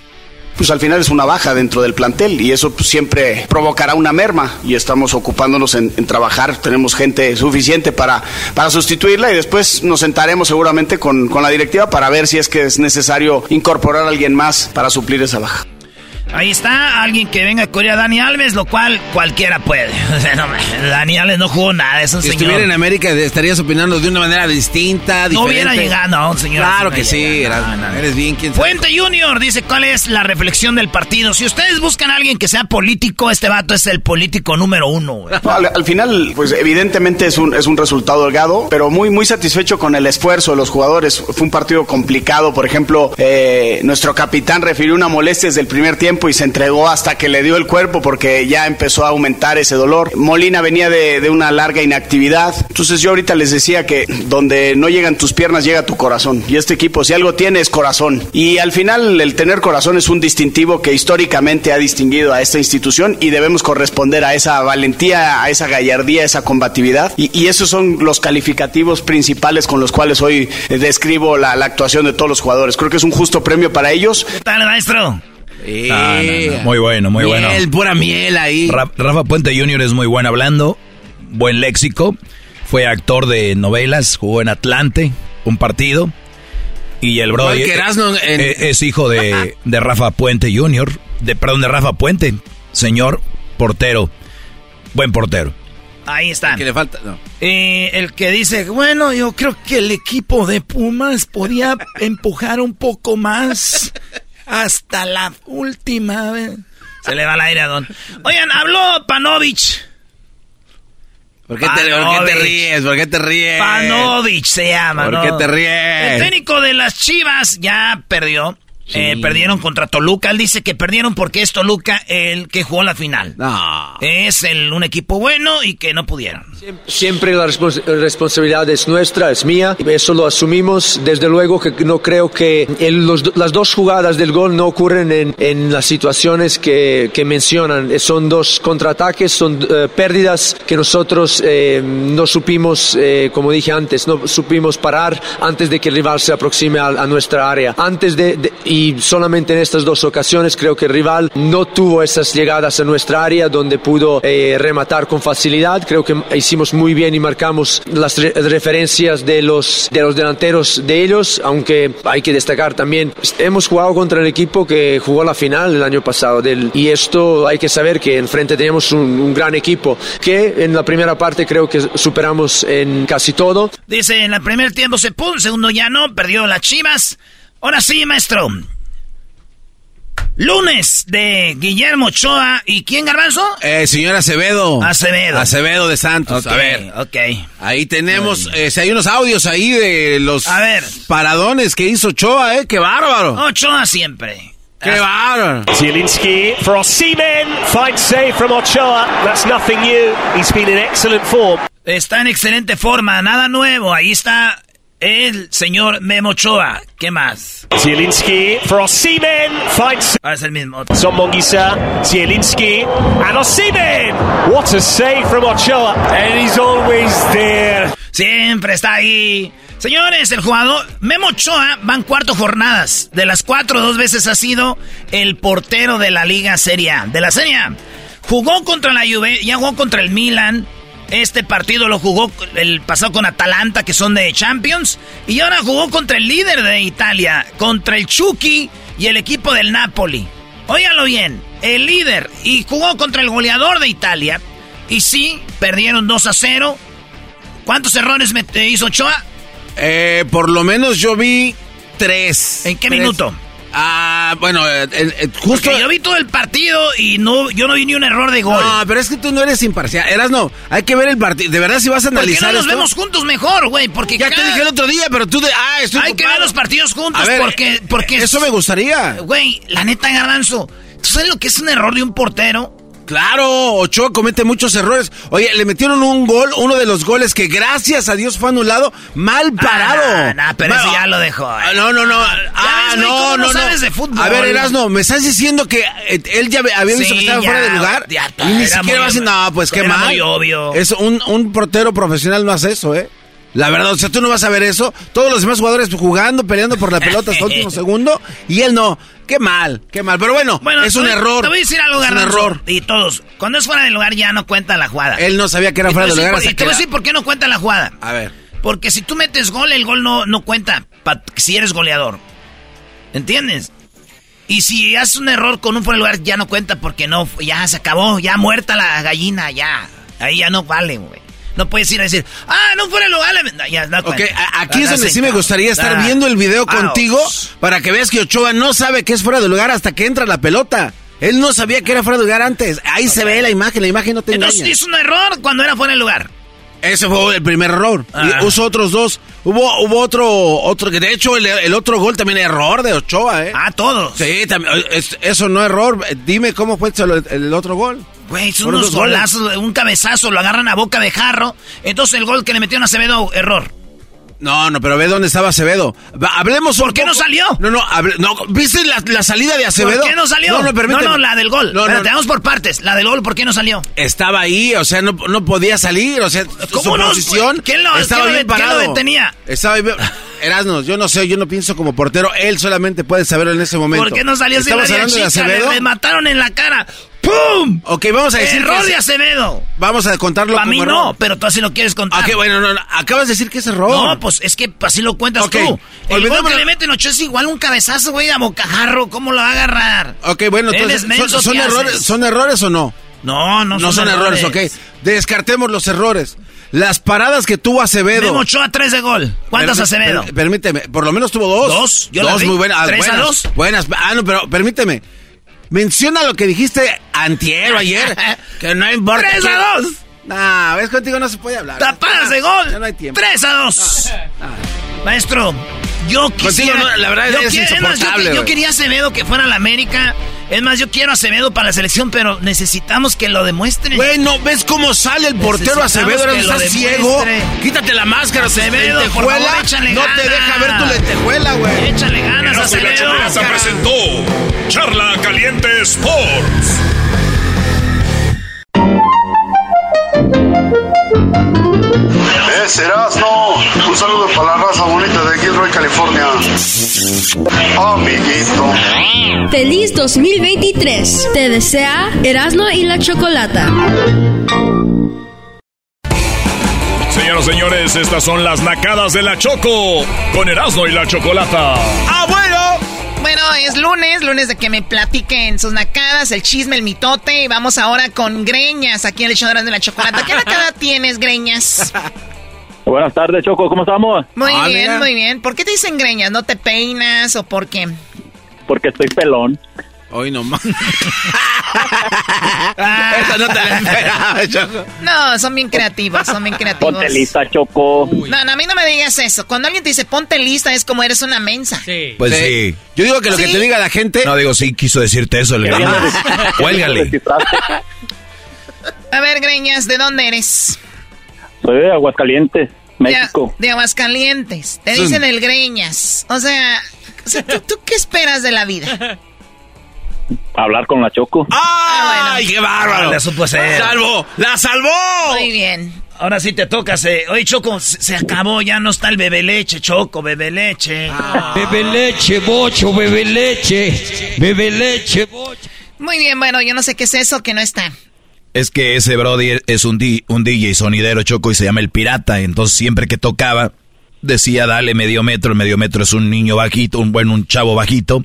pues al final es una baja dentro del plantel y eso pues, siempre provocará una merma y estamos ocupándonos en, trabajar, tenemos gente suficiente para, para sustituirla y después nos sentaremos seguramente con, con la directiva para ver si es que es necesario incorporar a alguien más para suplir esa baja. Ahí está, alguien que venga a Corea, Dani Alves, lo cual cualquiera puede. Dani Alves no jugó nada, es un si estuviera en América estarías opinando de una manera distinta, diferente. No hubiera llegado, no, señor. Claro que sí, eres bien quien Fuente Junior dice cuál es la reflexión del partido. Si ustedes buscan a alguien que sea político, este vato es el político número uno. al, final, pues evidentemente es un, es un resultado holgado, pero muy, muy satisfecho con el esfuerzo de los jugadores. Fue un partido complicado, por ejemplo, eh, nuestro capitán refirió una molestia desde el primer tiempo y se entregó hasta que le dio el cuerpo porque ya empezó a aumentar ese dolor. Molina venía de, de una larga inactividad. Entonces yo ahorita les decía que donde no llegan tus piernas llega tu corazón. Y este equipo si algo tiene es corazón. Y al final el tener corazón es un distintivo que históricamente ha distinguido a esta institución y debemos corresponder a esa valentía, a esa gallardía, a esa combatividad. Y, y esos son los calificativos principales con los cuales hoy describo la, actuación de todos los jugadores. Creo que es un justo premio para ellos. ¿Qué tal, maestro? Eh, no, no, no. Muy bueno, muy miel, bueno. pura miel ahí. Ra- Rafa Puente Jr. es muy bueno hablando, buen léxico. Fue actor de novelas, jugó en Atlante, un partido. Y el bro Igual que Erasmo en- eh, es hijo de, de Rafa Puente Jr., de, perdón, de Rafa Puente, señor portero, buen portero. Ahí está. Que le falta, no. Eh, el que dice, bueno, yo creo que el equipo de Pumas podía empujar un poco más hasta la última vez. Se le va el aire a Don. Oigan, habló Panovich. ¿Por qué, te, por qué te ríes? ¿Por qué te ríes? Panovich se llama, ¿Por ¿no? qué te ríes? El técnico de las Chivas ya perdió. Eh, perdieron contra Toluca. Él dice que perdieron porque es Toluca el que jugó la final. No. Es el, un equipo bueno y que no pudieron. Siempre la respons- responsabilidad es nuestra, es mía, eso lo asumimos. Desde luego que no creo que el- los las dos jugadas del gol no ocurren en, en las situaciones que, que mencionan. Eh, Son dos contraataques, son eh, pérdidas que nosotros eh, no supimos, eh, como dije antes, no supimos parar antes de que el rival se aproxime a, a nuestra área. Antes de, de- y solamente en estas dos ocasiones creo que el rival no tuvo esas llegadas a nuestra área donde pudo eh, rematar con facilidad. Creo que hicimos muy bien y marcamos las re- referencias de los, de los delanteros de ellos, aunque hay que destacar también, hemos jugado contra el equipo que jugó la final el año pasado del, y esto hay que saber que enfrente teníamos un, gran equipo que en la primera parte creo que superamos en casi todo. Dice, en el primer tiempo se pudo, segundo ya no, perdió las Chivas. Ahora sí, maestro. Lunes de Guillermo Ochoa y ¿quién, Garbanzo? Eh, señor Acevedo. Acevedo. Acevedo de Santos. Ok, A ver. ok. Ahí tenemos, eh, si hay unos audios ahí de los A ver. paradones que hizo Ochoa, ¿eh? ¡Qué bárbaro! Ochoa siempre. ¡Qué bárbaro! Zielinski for Osimhen. Fine save from Ochoa. That's nothing new. He's been in excellent form. Está en excelente forma, nada nuevo. Ahí está el señor Memo Ochoa. ¿Qué más? Zielinski. Fine save. Ah, es el mismo. Son Mongisa, Zielinski, and Osimhen. What a save from Ochoa. And he's always there. Siempre está ahí. Señores, el jugador Memo Ochoa van cuatro jornadas. De las cuatro, dos veces ha sido el portero de la Liga Serie A. De la Serie A. Jugó contra la Juve, ya jugó contra el Milan. Este partido lo jugó el pasado con Atalanta, que son de Champions. Y ahora jugó contra el líder de Italia, contra el Chucky y el equipo del Napoli. Óyalo bien, el líder. Y jugó contra el goleador de Italia. Y sí, perdieron 2 a 0. ¿Cuántos errores me- hizo Ochoa? Eh, por lo menos yo vi tres. ¿En qué Tres. minuto? Ah, bueno, eh, justo... Porque yo vi todo el partido y no, yo no vi ni un error de gol. No, pero es que tú no eres imparcial. Eras no, hay que ver el partido. De verdad, si vas a ¿Por qué analizar no nos esto- vemos juntos mejor, güey? Porque Ya te dije el otro día, pero tú de... Ah, estoy Hay que ver los partidos juntos ver, porque, porque... Eso me gustaría. Güey, la neta, Garbanzo, ¿tú sabes lo que es un error de un portero? Claro, Ochoa comete muchos errores. Oye, le metieron un gol, uno de los goles que gracias a Dios fue anulado, mal parado. Ah, nah, pero Ma- ese ya lo dejó. eh. Ah, No, no, no. Ah, ves, no, no, no no. sabes de fútbol. A ver, Erasno, ¿me estás diciendo que eh, él ya había visto Sí, que estaba ya, fuera de lugar? ya, y ni era siquiera va a decir, no, pues qué mal. muy obvio. Es un, un portero profesional no hace eso, ¿eh? La verdad, o sea, tú no vas a ver eso. Todos los demás jugadores jugando, peleando por la pelota hasta el último segundo. Y él no. Qué mal, qué mal. Pero bueno, es te un voy- error. Te voy a decir algo, Es un error. Y todos, cuando es fuera de lugar ya no cuenta la jugada. Él no sabía que era fuera voy de a decir lugar Y te voy a decir por qué no cuenta la jugada. A ver. Porque si tú metes gol, el gol no, no cuenta pa- si eres goleador. ¿Entiendes? Y si haces un error con un fuera de lugar, ya no cuenta porque no, ya se acabó, ya muerta la gallina, ya. Ahí ya no vale, güey. No puedes ir a decir, ah, no fuera de lugar, no, ya no Ok, aquí es Ah, donde sí, me gustaría estar ah, viendo el video ah, contigo para que veas que Ochoa no sabe que es fuera de lugar hasta que entra la pelota. Él no sabía que era fuera de lugar antes. Ahí se ve la imagen, la imagen no te Entonces engaña. hizo un error cuando era fuera de lugar. Ese fue el primer error. Ah. Y usó otros dos. Hubo, hubo otro, otro, que de hecho el, el otro gol también error de Ochoa, ¿eh? Ah, todos. Sí, también, es- eso no error. Dime cómo fue el, el otro gol. Güey, son unos goles. golazos, un cabezazo, lo agarran a boca de jarro. Entonces el gol que le metieron a Acevedo, error. No, no, pero ve dónde estaba Acevedo. Hablemos ¿Por qué no salió? No, no, hable- no, ¿viste la, la salida de Acevedo? ¿Por qué no salió? No, no, permíteme. No, no, la del gol. No, Espérate, no. vamos por partes. La del gol, ¿por qué no salió? Estaba ahí, o sea, no, no podía salir, o sea, ¿Cómo su no? posición ¿Quién lo- estaba quién lo bien quién lo parado. detenía? Estaba bien- Erasnos, yo no sé, yo no pienso como portero, él solamente puede saberlo en ese momento. ¿Por qué no salió ¿Estamos área hablando de? Le, Acevedo? le mataron en la cara. ¡Pum! Ok, vamos a decir de es- Acevedo. Vamos a contarlo Para mí no, pero tú así lo quieres contar. Ok, bueno, no, no, acabas de decir que es error. No, pues es que así lo cuentas tú. El gol que le meten ocho es igual un cabezazo, güey, a bocajarro. ¿Cómo lo va a agarrar? Ok, bueno, entonces, ¿son, son ¿qué errores, haces? ¿son errores o no? No, no, No son, errores. ok. Descartemos los errores. Las paradas que tuvo Acevedo. Memo Ochoa, tres de gol. ¿Cuántos Permi- Acevedo? per- permíteme, por lo menos tuvo dos. ¿Dos? Yo dos muy buenas. ¿Tres a buenas, dos? Buenas. Ah, no, pero permíteme. Menciona lo que dijiste antier o ayer. que no importa. ¡Tres a dos! Nah, ves contigo no se puede hablar. Tapadas de Ya gol. no hay tiempo. Tres a dos. Maestro, yo quisiera... no, la verdad yo es quiero- más, yo- quería Acevedo que fuera a la América. Es más, yo quiero a Acevedo para la selección, pero necesitamos que lo demuestren. Güey, ¿no ves cómo sale el portero Acevedo? Ahora estás ciego. demuestre. Quítate la máscara, Acevedo, por lentejuela. favor, échale No te deja ver tu lentejuela, güey. Échale ganas, y la Acevedo. Chocolata presentó Charla Caliente Sports. Es Erasmo. Un saludo para la raza bonita de Gilroy, California. Amiguito. Feliz 2023. Te desea Erasno y la Chocolata. Señoras y señores, estas son las nacadas de la Choco con Erasmo y la Chocolata. ¡Abuelo! Bueno, es lunes, lunes de que me platiquen sus nacadas, el chisme, el mitote. Y vamos ahora con Greñas, aquí en el show de la chocolata. ¿Qué nacada tienes, Greñas? Buenas tardes, Choco, ¿cómo estamos? Muy Ah, bien, mira. muy bien. ¿Por qué te dicen Greñas? ¿No te peinas o por qué? Porque estoy pelón. Hoy no más. Esa no te la esperaba, Choco. No, son bien creativos, son bien creativos. Ponte lista, Choco. No, no, a mí no me digas eso. Cuando alguien te dice ponte lista es como eres una mensa. Sí. Pues sí. Yo digo que lo que te diga la gente. No, digo, sí, quiso decirte eso, el. Cuélgale. A ver, Greñas, ¿de dónde eres? Soy de Aguascalientes, México. De, de Aguascalientes. Te dicen el Greñas. O sea, o sea, ¿tú, tú qué esperas de la vida? Hablar con la Choco. ¡Ay, qué bárbaro! La supo hacer. ¡Salvó! ¡La salvó! Muy bien. Ahora sí te toca. Se... Oye, Choco, se, se acabó. Ya no está el bebé leche, Choco, bebé leche. Bebe leche, bocho, bebe leche, bebe leche, bocho. Muy bien, bueno, yo no sé qué es eso que no está. Es que ese Brody es un, di- un DJ sonidero choco y se llama El Pirata. Entonces siempre que tocaba decía dale medio metro. El medio metro es un niño bajito, un bueno, un chavo bajito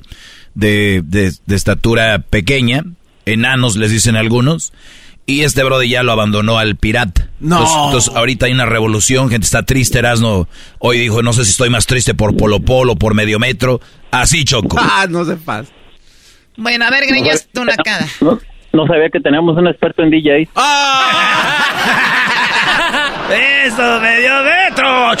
de, de, de estatura pequeña. Enanos les dicen algunos. Y este Brody ya lo abandonó al pirata. No. Entonces, entonces, ahorita hay una revolución, gente está triste, Erasno. Hoy dijo, no sé si estoy más triste por Polo Polo, por medio metro. Así, Choco. Ah, no se pasa. Bueno, a ver, Greñas, tú nacada. No, no sabía que teníamos un experto en DJ. ¡Oh! ¡Eso me dio metro!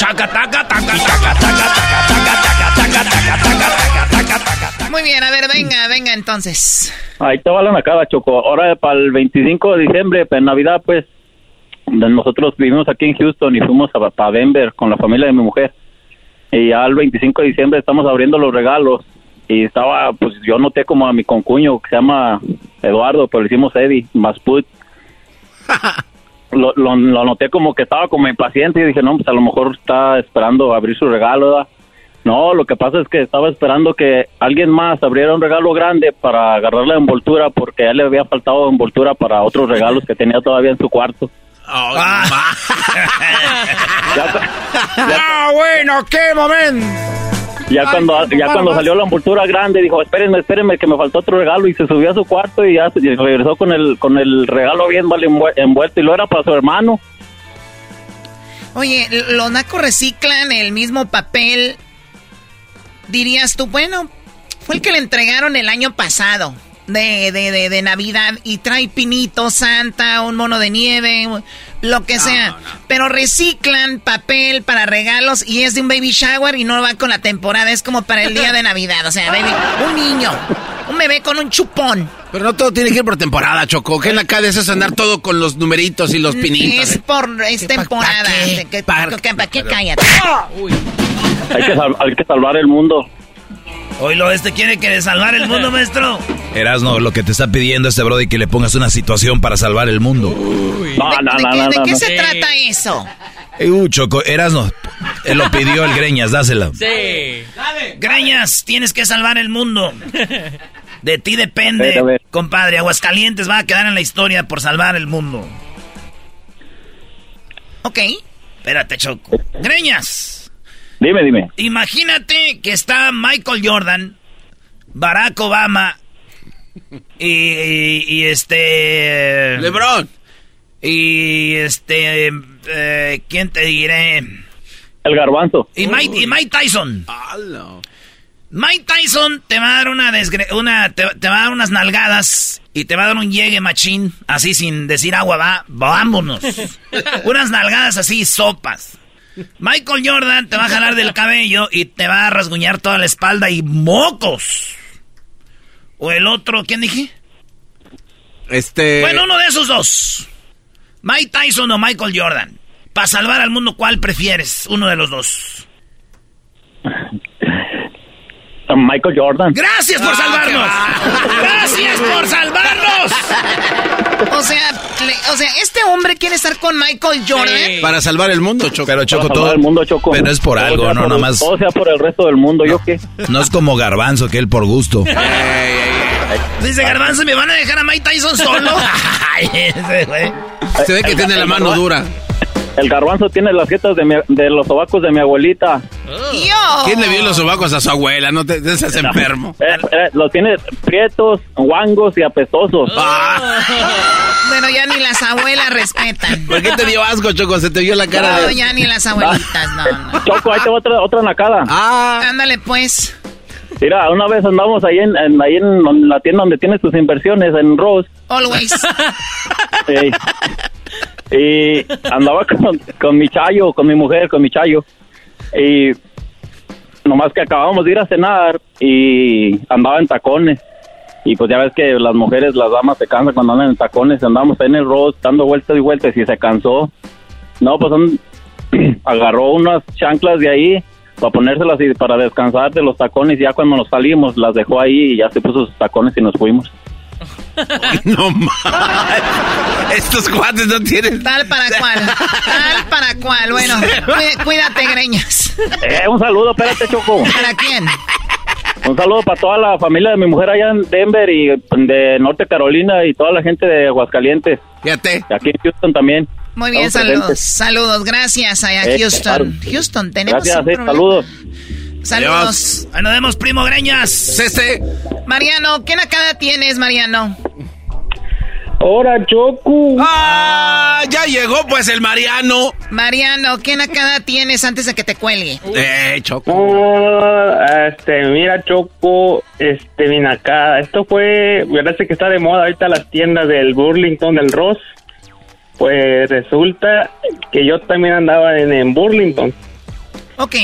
Muy bien, a ver, venga, venga entonces. Ahí te va la nacada, Choco. Ahora para el 25 de diciembre, para Navidad, pues, nosotros vivimos aquí en Houston y fuimos para Denver con la familia de mi mujer. Y ya el 25 de diciembre estamos abriendo los regalos y estaba, pues yo noté como a mi concuño que se llama Eduardo, pero le hicimos Eddie, Masput. Lo, lo, lo noté como que estaba como impaciente y dije, no, pues a lo mejor está esperando abrir su regalo, ¿verdad? No, lo que pasa es que estaba esperando que alguien más abriera un regalo grande para agarrar la envoltura porque ya le había faltado envoltura para otros regalos que tenía todavía en su cuarto. ¡Ah, bueno! ¡Qué momento! Ya cuando ya cuando salió la envoltura grande dijo, espérenme, espérenme que me faltó otro regalo y se subió a su cuarto y ya y regresó con el con el regalo bien mal envuel- envuelto y lo era para su hermano. Oye, los nacos reciclan el mismo papel. Dirías tú, bueno, fue el que le entregaron el año pasado. De, de, de, Navidad y trae pinito, Santa, un mono de nieve, lo que sea. Pero reciclan papel para regalos y es de un baby shower y no va con la temporada, es como para el día de Navidad. O sea, baby, un niño, un bebé con un chupón. Pero no todo tiene que ir por temporada, Choco. Que en la calle es andar todo con los numeritos y los pinitos. Es por es temporada. ¿Para qué? ¿Para qué? Cállate. Hay que, hay que salvar el mundo. Oílo, este quiere que salvar el mundo, maestro. Erasno, lo que te está pidiendo este brody que le pongas una situación para salvar el mundo. No, no, no, ¿De, qué se trata eso? Uh, Choco, Erasno, lo pidió el Greñas, dásela. Sí. Greñas, tienes que salvar el mundo. De ti depende, compadre. Aguascalientes va a quedar en la historia por salvar el mundo. Ok. Espérate, Choco. Greñas. Dime, dime. Imagínate que está Michael Jordan, Barack Obama y, este... LeBron. Y este... Eh, ¿Quién te diré? El garbanzo. Y Mike, y Mike Tyson. Mike Tyson te va a dar una, una te, va a dar unas nalgadas y te va a dar un llegue machín, así sin decir agua, va, vámonos. unas nalgadas así, sopas. Michael Jordan te va a jalar del cabello y te va a rasguñar toda la espalda y mocos. O el otro, ¿quién dije? Este. Bueno, uno de esos dos. Mike Tyson o Michael Jordan. Para salvar al mundo, ¿cuál prefieres? Uno de los dos. Michael Jordan. Gracias por ah, salvarnos. Gracias por salvarnos. O sea, o sea, este hombre quiere estar con Michael Jordan para salvar el mundo, Choco. Pero Choco todo el mundo, Choco. Pero es por algo, no nomás. Todo sea por el resto del mundo, ¿yo qué? No es como Garbanzo que él por gusto. Dice Garbanzo, ¿me van a dejar a Mike Tyson solo? Se ve que tiene la mano dura. El garbanzo tiene las jetas de, de los sobacos de mi abuelita. ¿Quién le vio los sobacos a su abuela? No te seas enfermo. Eh, eh, los tiene prietos, guangos y apestosos. Ah. bueno, ya ni las abuelas respetan. ¿Por qué te dio asco, Choco? Se te vio la cara. No, ya ni las abuelitas, no, no. Choco, ahí te va otra, otra nacada. Ah. Ándale, pues. Mira, una vez andamos ahí en, ahí en la tienda donde tienes tus inversiones, en Rose. Always. Y andaba con, mi chayo, con mi mujer, con mi chayo. Y nomás que acabamos de ir a cenar y andaba en tacones. Y pues ya ves que las mujeres, las damas se cansan cuando andan en tacones. Andamos en el road dando vueltas y vueltas y se cansó. No, pues agarró unas chanclas de ahí para ponérselas y para descansar de los tacones. Y ya cuando nos salimos, las dejó ahí y ya se puso sus tacones y nos fuimos. no mames. Estos cuates no tienen. Tal para cual. Tal para cual. Bueno, cuídate, greñas. Eh, un saludo, espérate, Choco. ¿Para quién? Un saludo para toda la familia de mi mujer allá en Denver y de Norte Carolina y toda la gente de Aguascalientes. Fíjate. aquí en Houston también. Muy bien, saludos. Saludos, gracias allá eh, Houston. Houston, tenemos Gracias, eh, saludos. Saludos. Ahí nos vemos, primo Greñas. Este. Mariano, ¿qué nacada tienes, Mariano? Hola, Choco. ¡Ah! Ya llegó, pues, el Mariano. Mariano, ¿qué nacada tienes antes de que te cuelgue? Eh, Choco. Ah, este, mira, Choco, este, mi nacada. Esto fue, verdad que está de moda ahorita las tiendas del Burlington, del Ross. Pues resulta que yo también andaba en, en Burlington. Ok.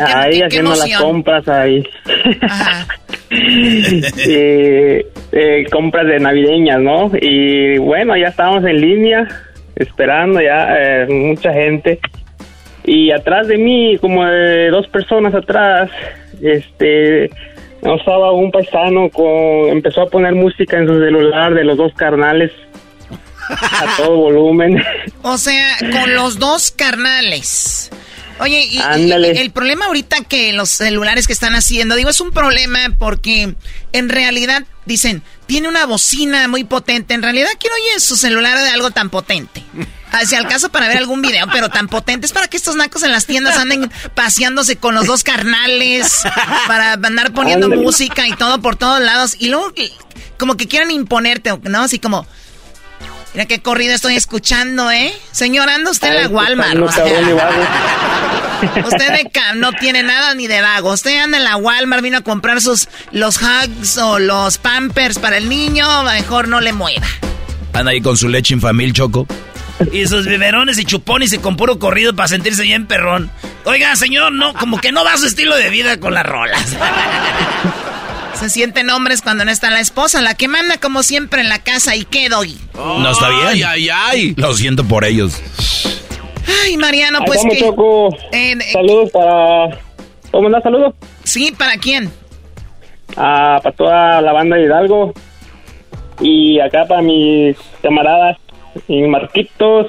Ahí haciendo las compras ahí. eh, compras de navideñas, ¿no? Y bueno, ya estábamos en línea, esperando ya eh, mucha gente. Y atrás de mí, como de dos personas atrás, este, estaba un paisano con, empezó a poner música en su celular de los dos carnales a todo volumen. O sea, con los dos carnales. Oye, y, el problema ahorita que los celulares que están haciendo, digo, es un problema porque en realidad dicen, tiene una bocina muy potente. En realidad, ¿quién oye su celular de algo tan potente? Hacia el caso para ver algún video, pero tan potente es para que estos nacos en las tiendas anden paseándose con los dos carnales, para andar poniendo música y todo por todos lados. Y luego, como que quieran imponerte, ¿no? Así como, Mira qué corrido estoy escuchando, ¿eh? Señor, anda usted en la Walmart. Usted de no tiene nada ni de vago. Usted anda en la Walmart, vino a comprar sus los hugs o los pampers para el niño, mejor no le mueva. Anda ahí con su leche infamil, Choco. Y sus biberones y chupones y con puro corrido para sentirse bien perrón. Oiga, señor, no, como que no va su estilo de vida con las rolas. Se sienten hombres cuando no está la esposa, la que manda como siempre en la casa y qué doy. no está bien. Ay, ay, ay. Lo siento por ellos. Ay, Mariano, pues que... Eh, saludos para... ¿Cómo andas? Saludos. Sí, ¿para quién? Ah, para toda la banda de Hidalgo. Y acá para mis camaradas y Marquitos,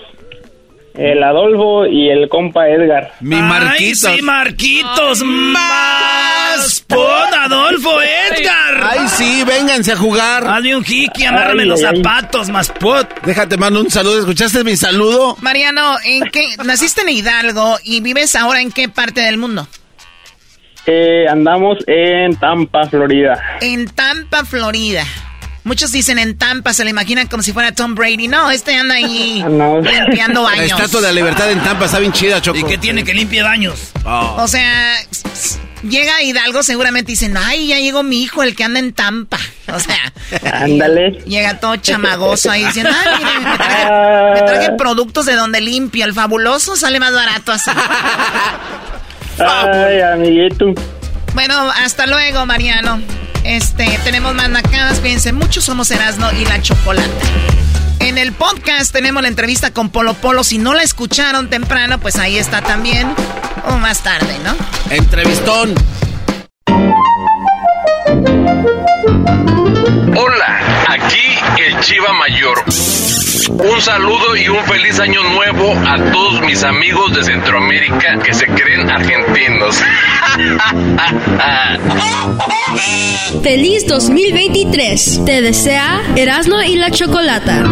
el Adolfo y el compa Edgar. Mi Marquitos. Ay, sí, Marquitos. más pot, Adolfo, Edgar. Ay, sí, vénganse a jugar. Hazme un hiki, amárrame los zapatos, más pot. Déjate, mando un saludo. ¿Escuchaste mi saludo? Mariano, ¿en qué? Naciste en Hidalgo y vives ahora en qué parte del mundo? Eh, andamos en Tampa, Florida. En Tampa, Florida. Muchos dicen en Tampa, se le imaginan como si fuera Tom Brady. No, este anda ahí limpiando baños. La estatua de la libertad en Tampa está bien chida, Choco. ¿Y qué tiene que limpie baños? Oh. O sea, llega Hidalgo, seguramente dicen, ay, ya llegó mi hijo, el que anda en Tampa. O sea, ándale. Llega todo chamagoso ahí diciendo, ay, miren, me traje, me traje productos de donde limpio. El fabuloso sale más barato así. Ay, amiguito. Bueno, hasta luego, Mariano. Este, tenemos más nacadas, cuídense mucho, somos Erasno y la Chocolata. En el podcast tenemos la entrevista con Polo Polo. Si no la escucharon temprano, pues ahí está también. O más tarde, ¿no? Entrevistón. Hola, aquí el Chiva Mayor. Un saludo y un feliz año nuevo a todos mis amigos de Centroamérica que se creen argentinos. Feliz 2023. Te desea Erasmo y la Chocolata.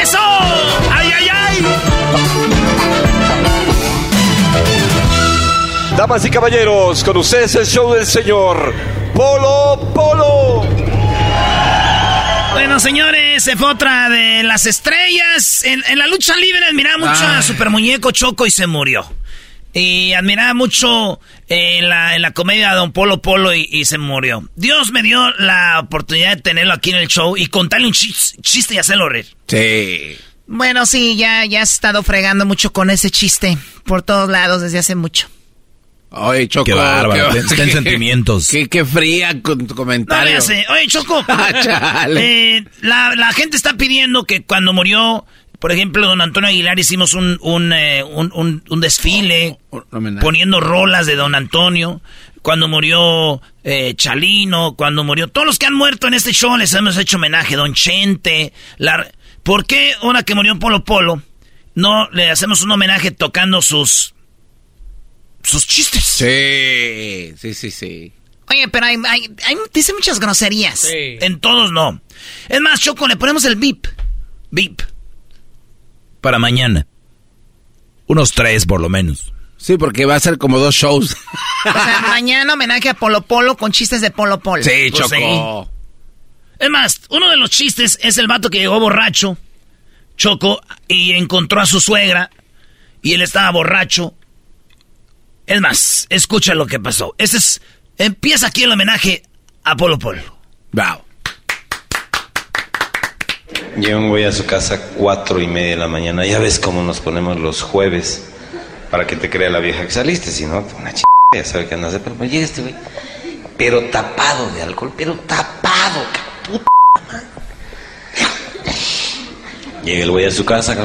¡Eso! Damas y caballeros, con ustedes el show del señor Polo Polo. Bueno, señores, se fue otra de las estrellas. En, la lucha libre admiraba mucho a Super Muñeco Choco y se murió. Y admiraba mucho en la, en la comedia a Don Polo Polo y, se murió. Dios me dio la oportunidad de tenerlo aquí en el show y contarle un chiste, y hacerlo reír. Sí. Bueno, sí, ya, ya has estado fregando mucho con ese chiste por todos lados desde hace mucho. Oye, Choco. Qué bárbaro. Ten, sentimientos. Qué, fría con tu comentario. Oye, Choco. Ah, eh, la, gente está pidiendo que cuando murió, por ejemplo, don Antonio Aguilar, hicimos un, un, eh, desfile poniendo rolas de don Antonio. Cuando murió eh, Chalino, cuando murió. Todos los que han muerto en este show les hemos hecho homenaje. Don Chente. La, ¿Por qué ahora que murió Polo Polo no le hacemos un homenaje tocando sus sus chistes. Sí, sí, sí, sí. Oye, pero hay, dice muchas groserías. Sí. En todos no. Es más, Choco, le ponemos el beep. Beep. Para mañana. Unos tres, por lo menos. Sí, porque va a ser como dos shows. O sea, mañana homenaje a Polo Polo con chistes de Polo Polo. Sí, pues Choco. Es más, uno de los chistes es el vato que llegó borracho, Choco, y encontró a su suegra, y él estaba borracho, es más, escucha lo que pasó. Ese es. Empieza aquí el homenaje a Polo Polo. Wow. Yo voy a su casa cuatro y media de la mañana. Ya ves cómo nos ponemos los jueves para que te crea la vieja que saliste. Si no, una ch... ya sabe que andas de... Pero llega este güey. Pero tapado de alcohol. Pero tapado, puta Llega el güey a su casa,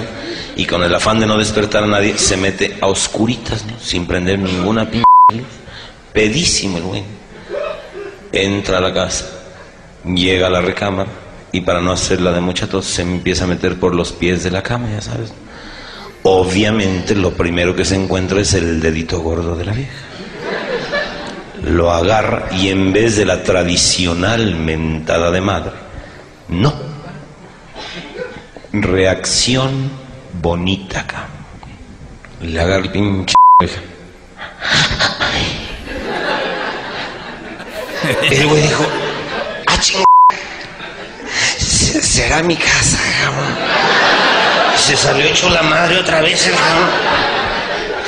y con el afán de no despertar a nadie se mete a oscuritas, sin prender ninguna p luz. Pedísimo el güey. Entra a la casa, llega a la recámara y para no hacerla de mucha tos se empieza a meter por los pies de la cama, ya sabes. Obviamente lo primero que se encuentra es el dedito gordo de la vieja. Lo agarra y en vez de la tradicional mentada de madre, no. Reacción bonita acá. Le agarra el pinche. El güey dijo, ah, ching... Será mi casa, cabrón. se salió hecho la madre otra vez el cabrón.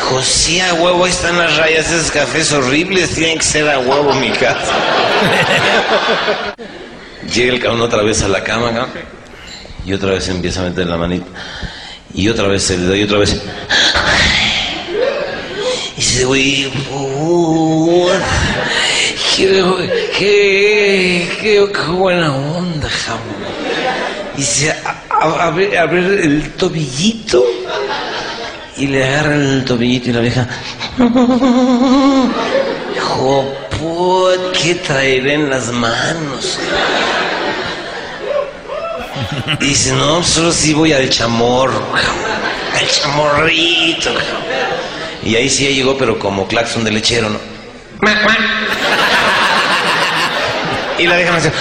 José, a huevo, ahí están las rayas, esos cafés horribles, tienen que ser a huevo mi casa. Llega el cabrón otra vez a la cama, cabrón, y otra vez empieza a meter la manita. Y otra vez se le da y otra vez. Y dice, güey, qué, qué, qué, qué buena onda, jamón. Y se a, a- a ver, a ver el tobillito. Y le agarran el tobillito y la vieja. Hijo, ¿qué traeré en las manos? Y dice, no, solo sí voy al chamorro, al chamorrito. Y ahí sí llegó, pero como claxon de lechero, ¿no? Y la me dice,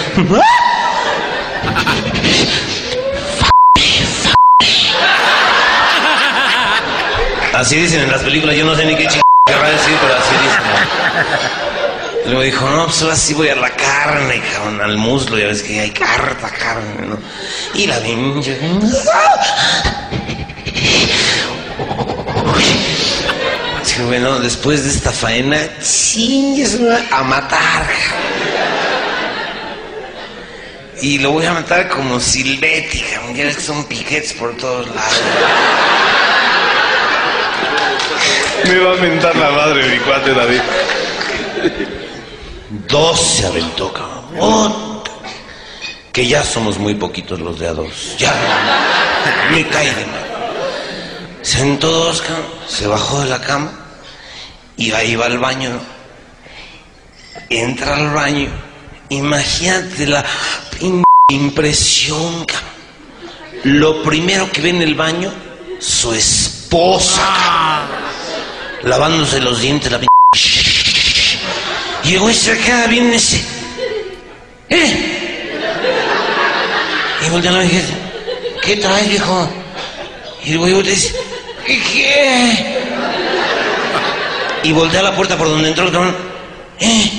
Así dicen en las películas, yo no sé ni qué chingada querrá decir, pero así dicen. Luego dijo, no, pues ahora sí voy a la carne, cabrón, al muslo, ya ves que hay carta carne, ¿no? Y la pinche... Sí, bueno, después de esta faena, chingues a matar. Y lo voy a matar como Silvetti, cabrón, ya ves que son piquetes por todos lados. Me va a mentar la madre mi cuate David. Dos se aventó, cabrón. Que ya somos muy poquitos los de a dos. Ya. Me cae de mal. Sentó dos, cabrón. Se bajó de la cama. Y ahí va al baño. Entra al baño. Imagínate la impresión, cabrón. Lo primero que ve en el baño, su esposa. Lavándose los dientes, la pin- y el güey se queda bien ese. ¿Eh? Y voltea a la dice, ¿qué traes, viejo? Y el güey dice, ¿qué? Y voltea a la puerta por donde entró el cabrón. ¿Eh?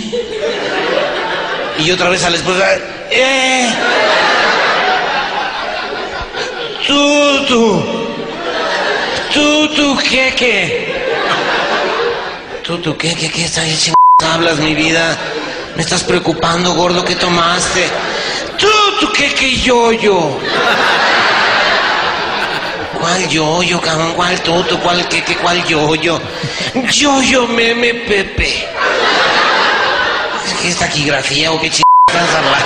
Y otra vez a la esposa, ¡eh! Tú, tú. Tú, tú, ¿qué, qué? Tú, tú, ¿qué, qué, qué? ¿Estás ching- hablas, mi vida? Me estás preocupando, gordo, ¿qué tomaste? Tú, tú, ¿qué, qué, yo, yo? ¿Cuál yo, yo, cabrón? ¿Cuál tú, tú? ¿Cuál, qué, qué, cuál yo, yo? Yo, yo, meme, pepe. ¿Qué es taquigrafía o qué ching estás hablando?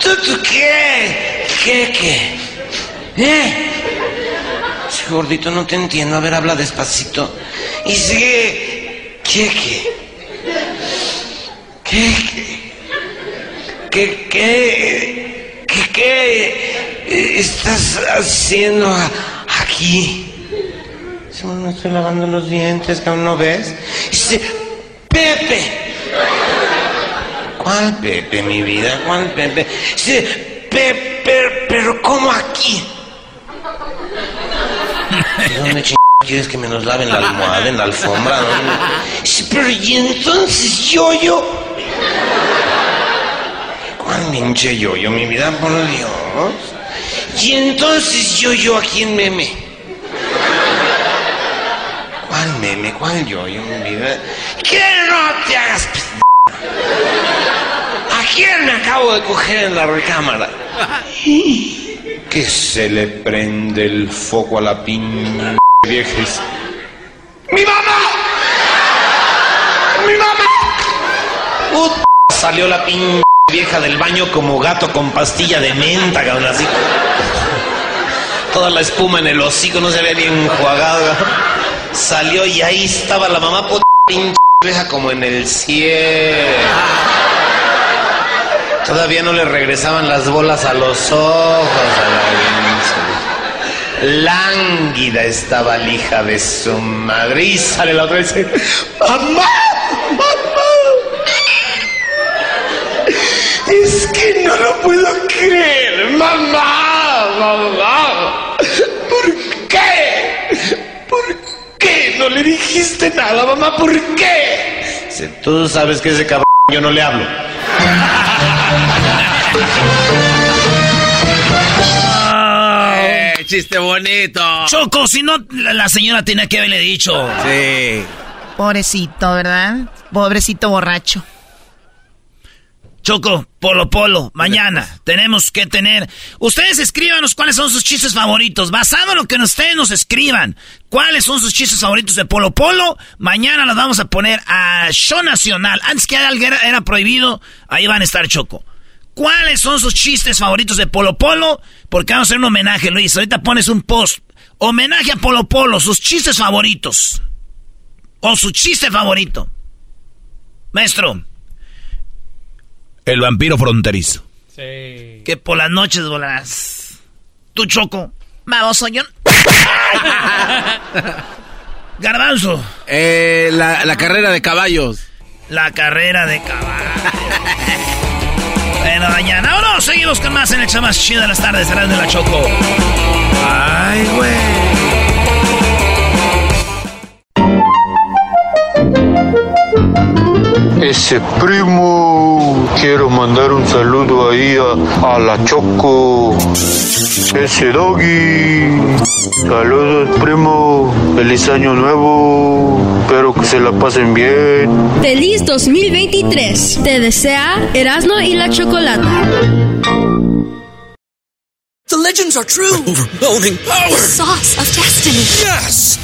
¿Tú, tú, qué? ¿Qué, qué? ¿Eh? Gordito, no te entiendo. A ver, habla despacito. Y sigue. ¿Qué, qué? ¿Qué, qué? ¿Qué, qué? ¿Qué, qué estás haciendo aquí? Dice, "Bueno, me estoy lavando los dientes, cabrón, ¿no ves? Dice, Pepe. ¿Cuál Pepe, mi vida? ¿Cuál Pepe? Dice, Pepe, pero ¿cómo aquí? ¿De dónde quieres que me nos laven la almohada en la alfombra? Dice, pero ¿y entonces yo, yo? ¿Cuál pinche yo, yo, mi vida, por Dios? Y entonces yo, yo, aquí en meme. ¿Cuál meme? ¿Cuál yo, yo, mi vida? ¿Qué no te hagas ¿A quién me acabo de coger en la recámara? Que se le prende el foco a la pin dice, ¡Mi mamá! ¡Mi mamá! Salió la pin vieja del baño como gato con pastilla de menta, cabrón, así. Toda la espuma en el hocico no se había ni enjuagado. Salió y ahí estaba la mamá puta pinche vieja como en el cielo. Todavía no le regresaban las bolas a los ojos a la pinche. Lánguida estaba la hija de su madre. Y la otra y dice, ¡Mamá! ¡Mamá! Es que no lo puedo creer, mamá, mamá. ¿Por qué? ¿Por qué no le dijiste nada, mamá? ¿Por qué? Si tú sabes que ese cabrón yo no le hablo. Chiste bonito. Choco, si no, la, señora tenía que haberle dicho. Sí. Pobrecito, ¿verdad? Pobrecito borracho. Choco, Polo Polo, mañana tenemos que tener. Ustedes escríbanos cuáles son sus chistes favoritos. Basado en lo que ustedes nos escriban, cuáles son sus chistes favoritos de Polo Polo. Mañana los vamos a poner a Show Nacional. Antes que era, era prohibido, ahí van a estar Choco. ¿Cuáles son sus chistes favoritos de Polo Polo? Porque vamos a hacer un homenaje, Luis. Ahorita pones un post. Homenaje a Polo Polo, sus chistes favoritos. O su chiste favorito. Maestro. El vampiro fronterizo. Sí. Que por las noches volarás. Tu choco. Vamos, yo. Garbanzo. Eh, la, la, carrera de caballos. La carrera de caballos. bueno, mañana. no, seguimos con más en el más chido de las tardes. de la Choco. Ay, güey. Ese primo, quiero mandar un saludo ahí a, la Choco. Ese doggy. Saludos, primo. Feliz año nuevo. Espero que se la pasen bien. Feliz 2023. Te desea Erasmo y la Chocolata. The legends are true. overwhelming power. The sauce of destiny. Yes.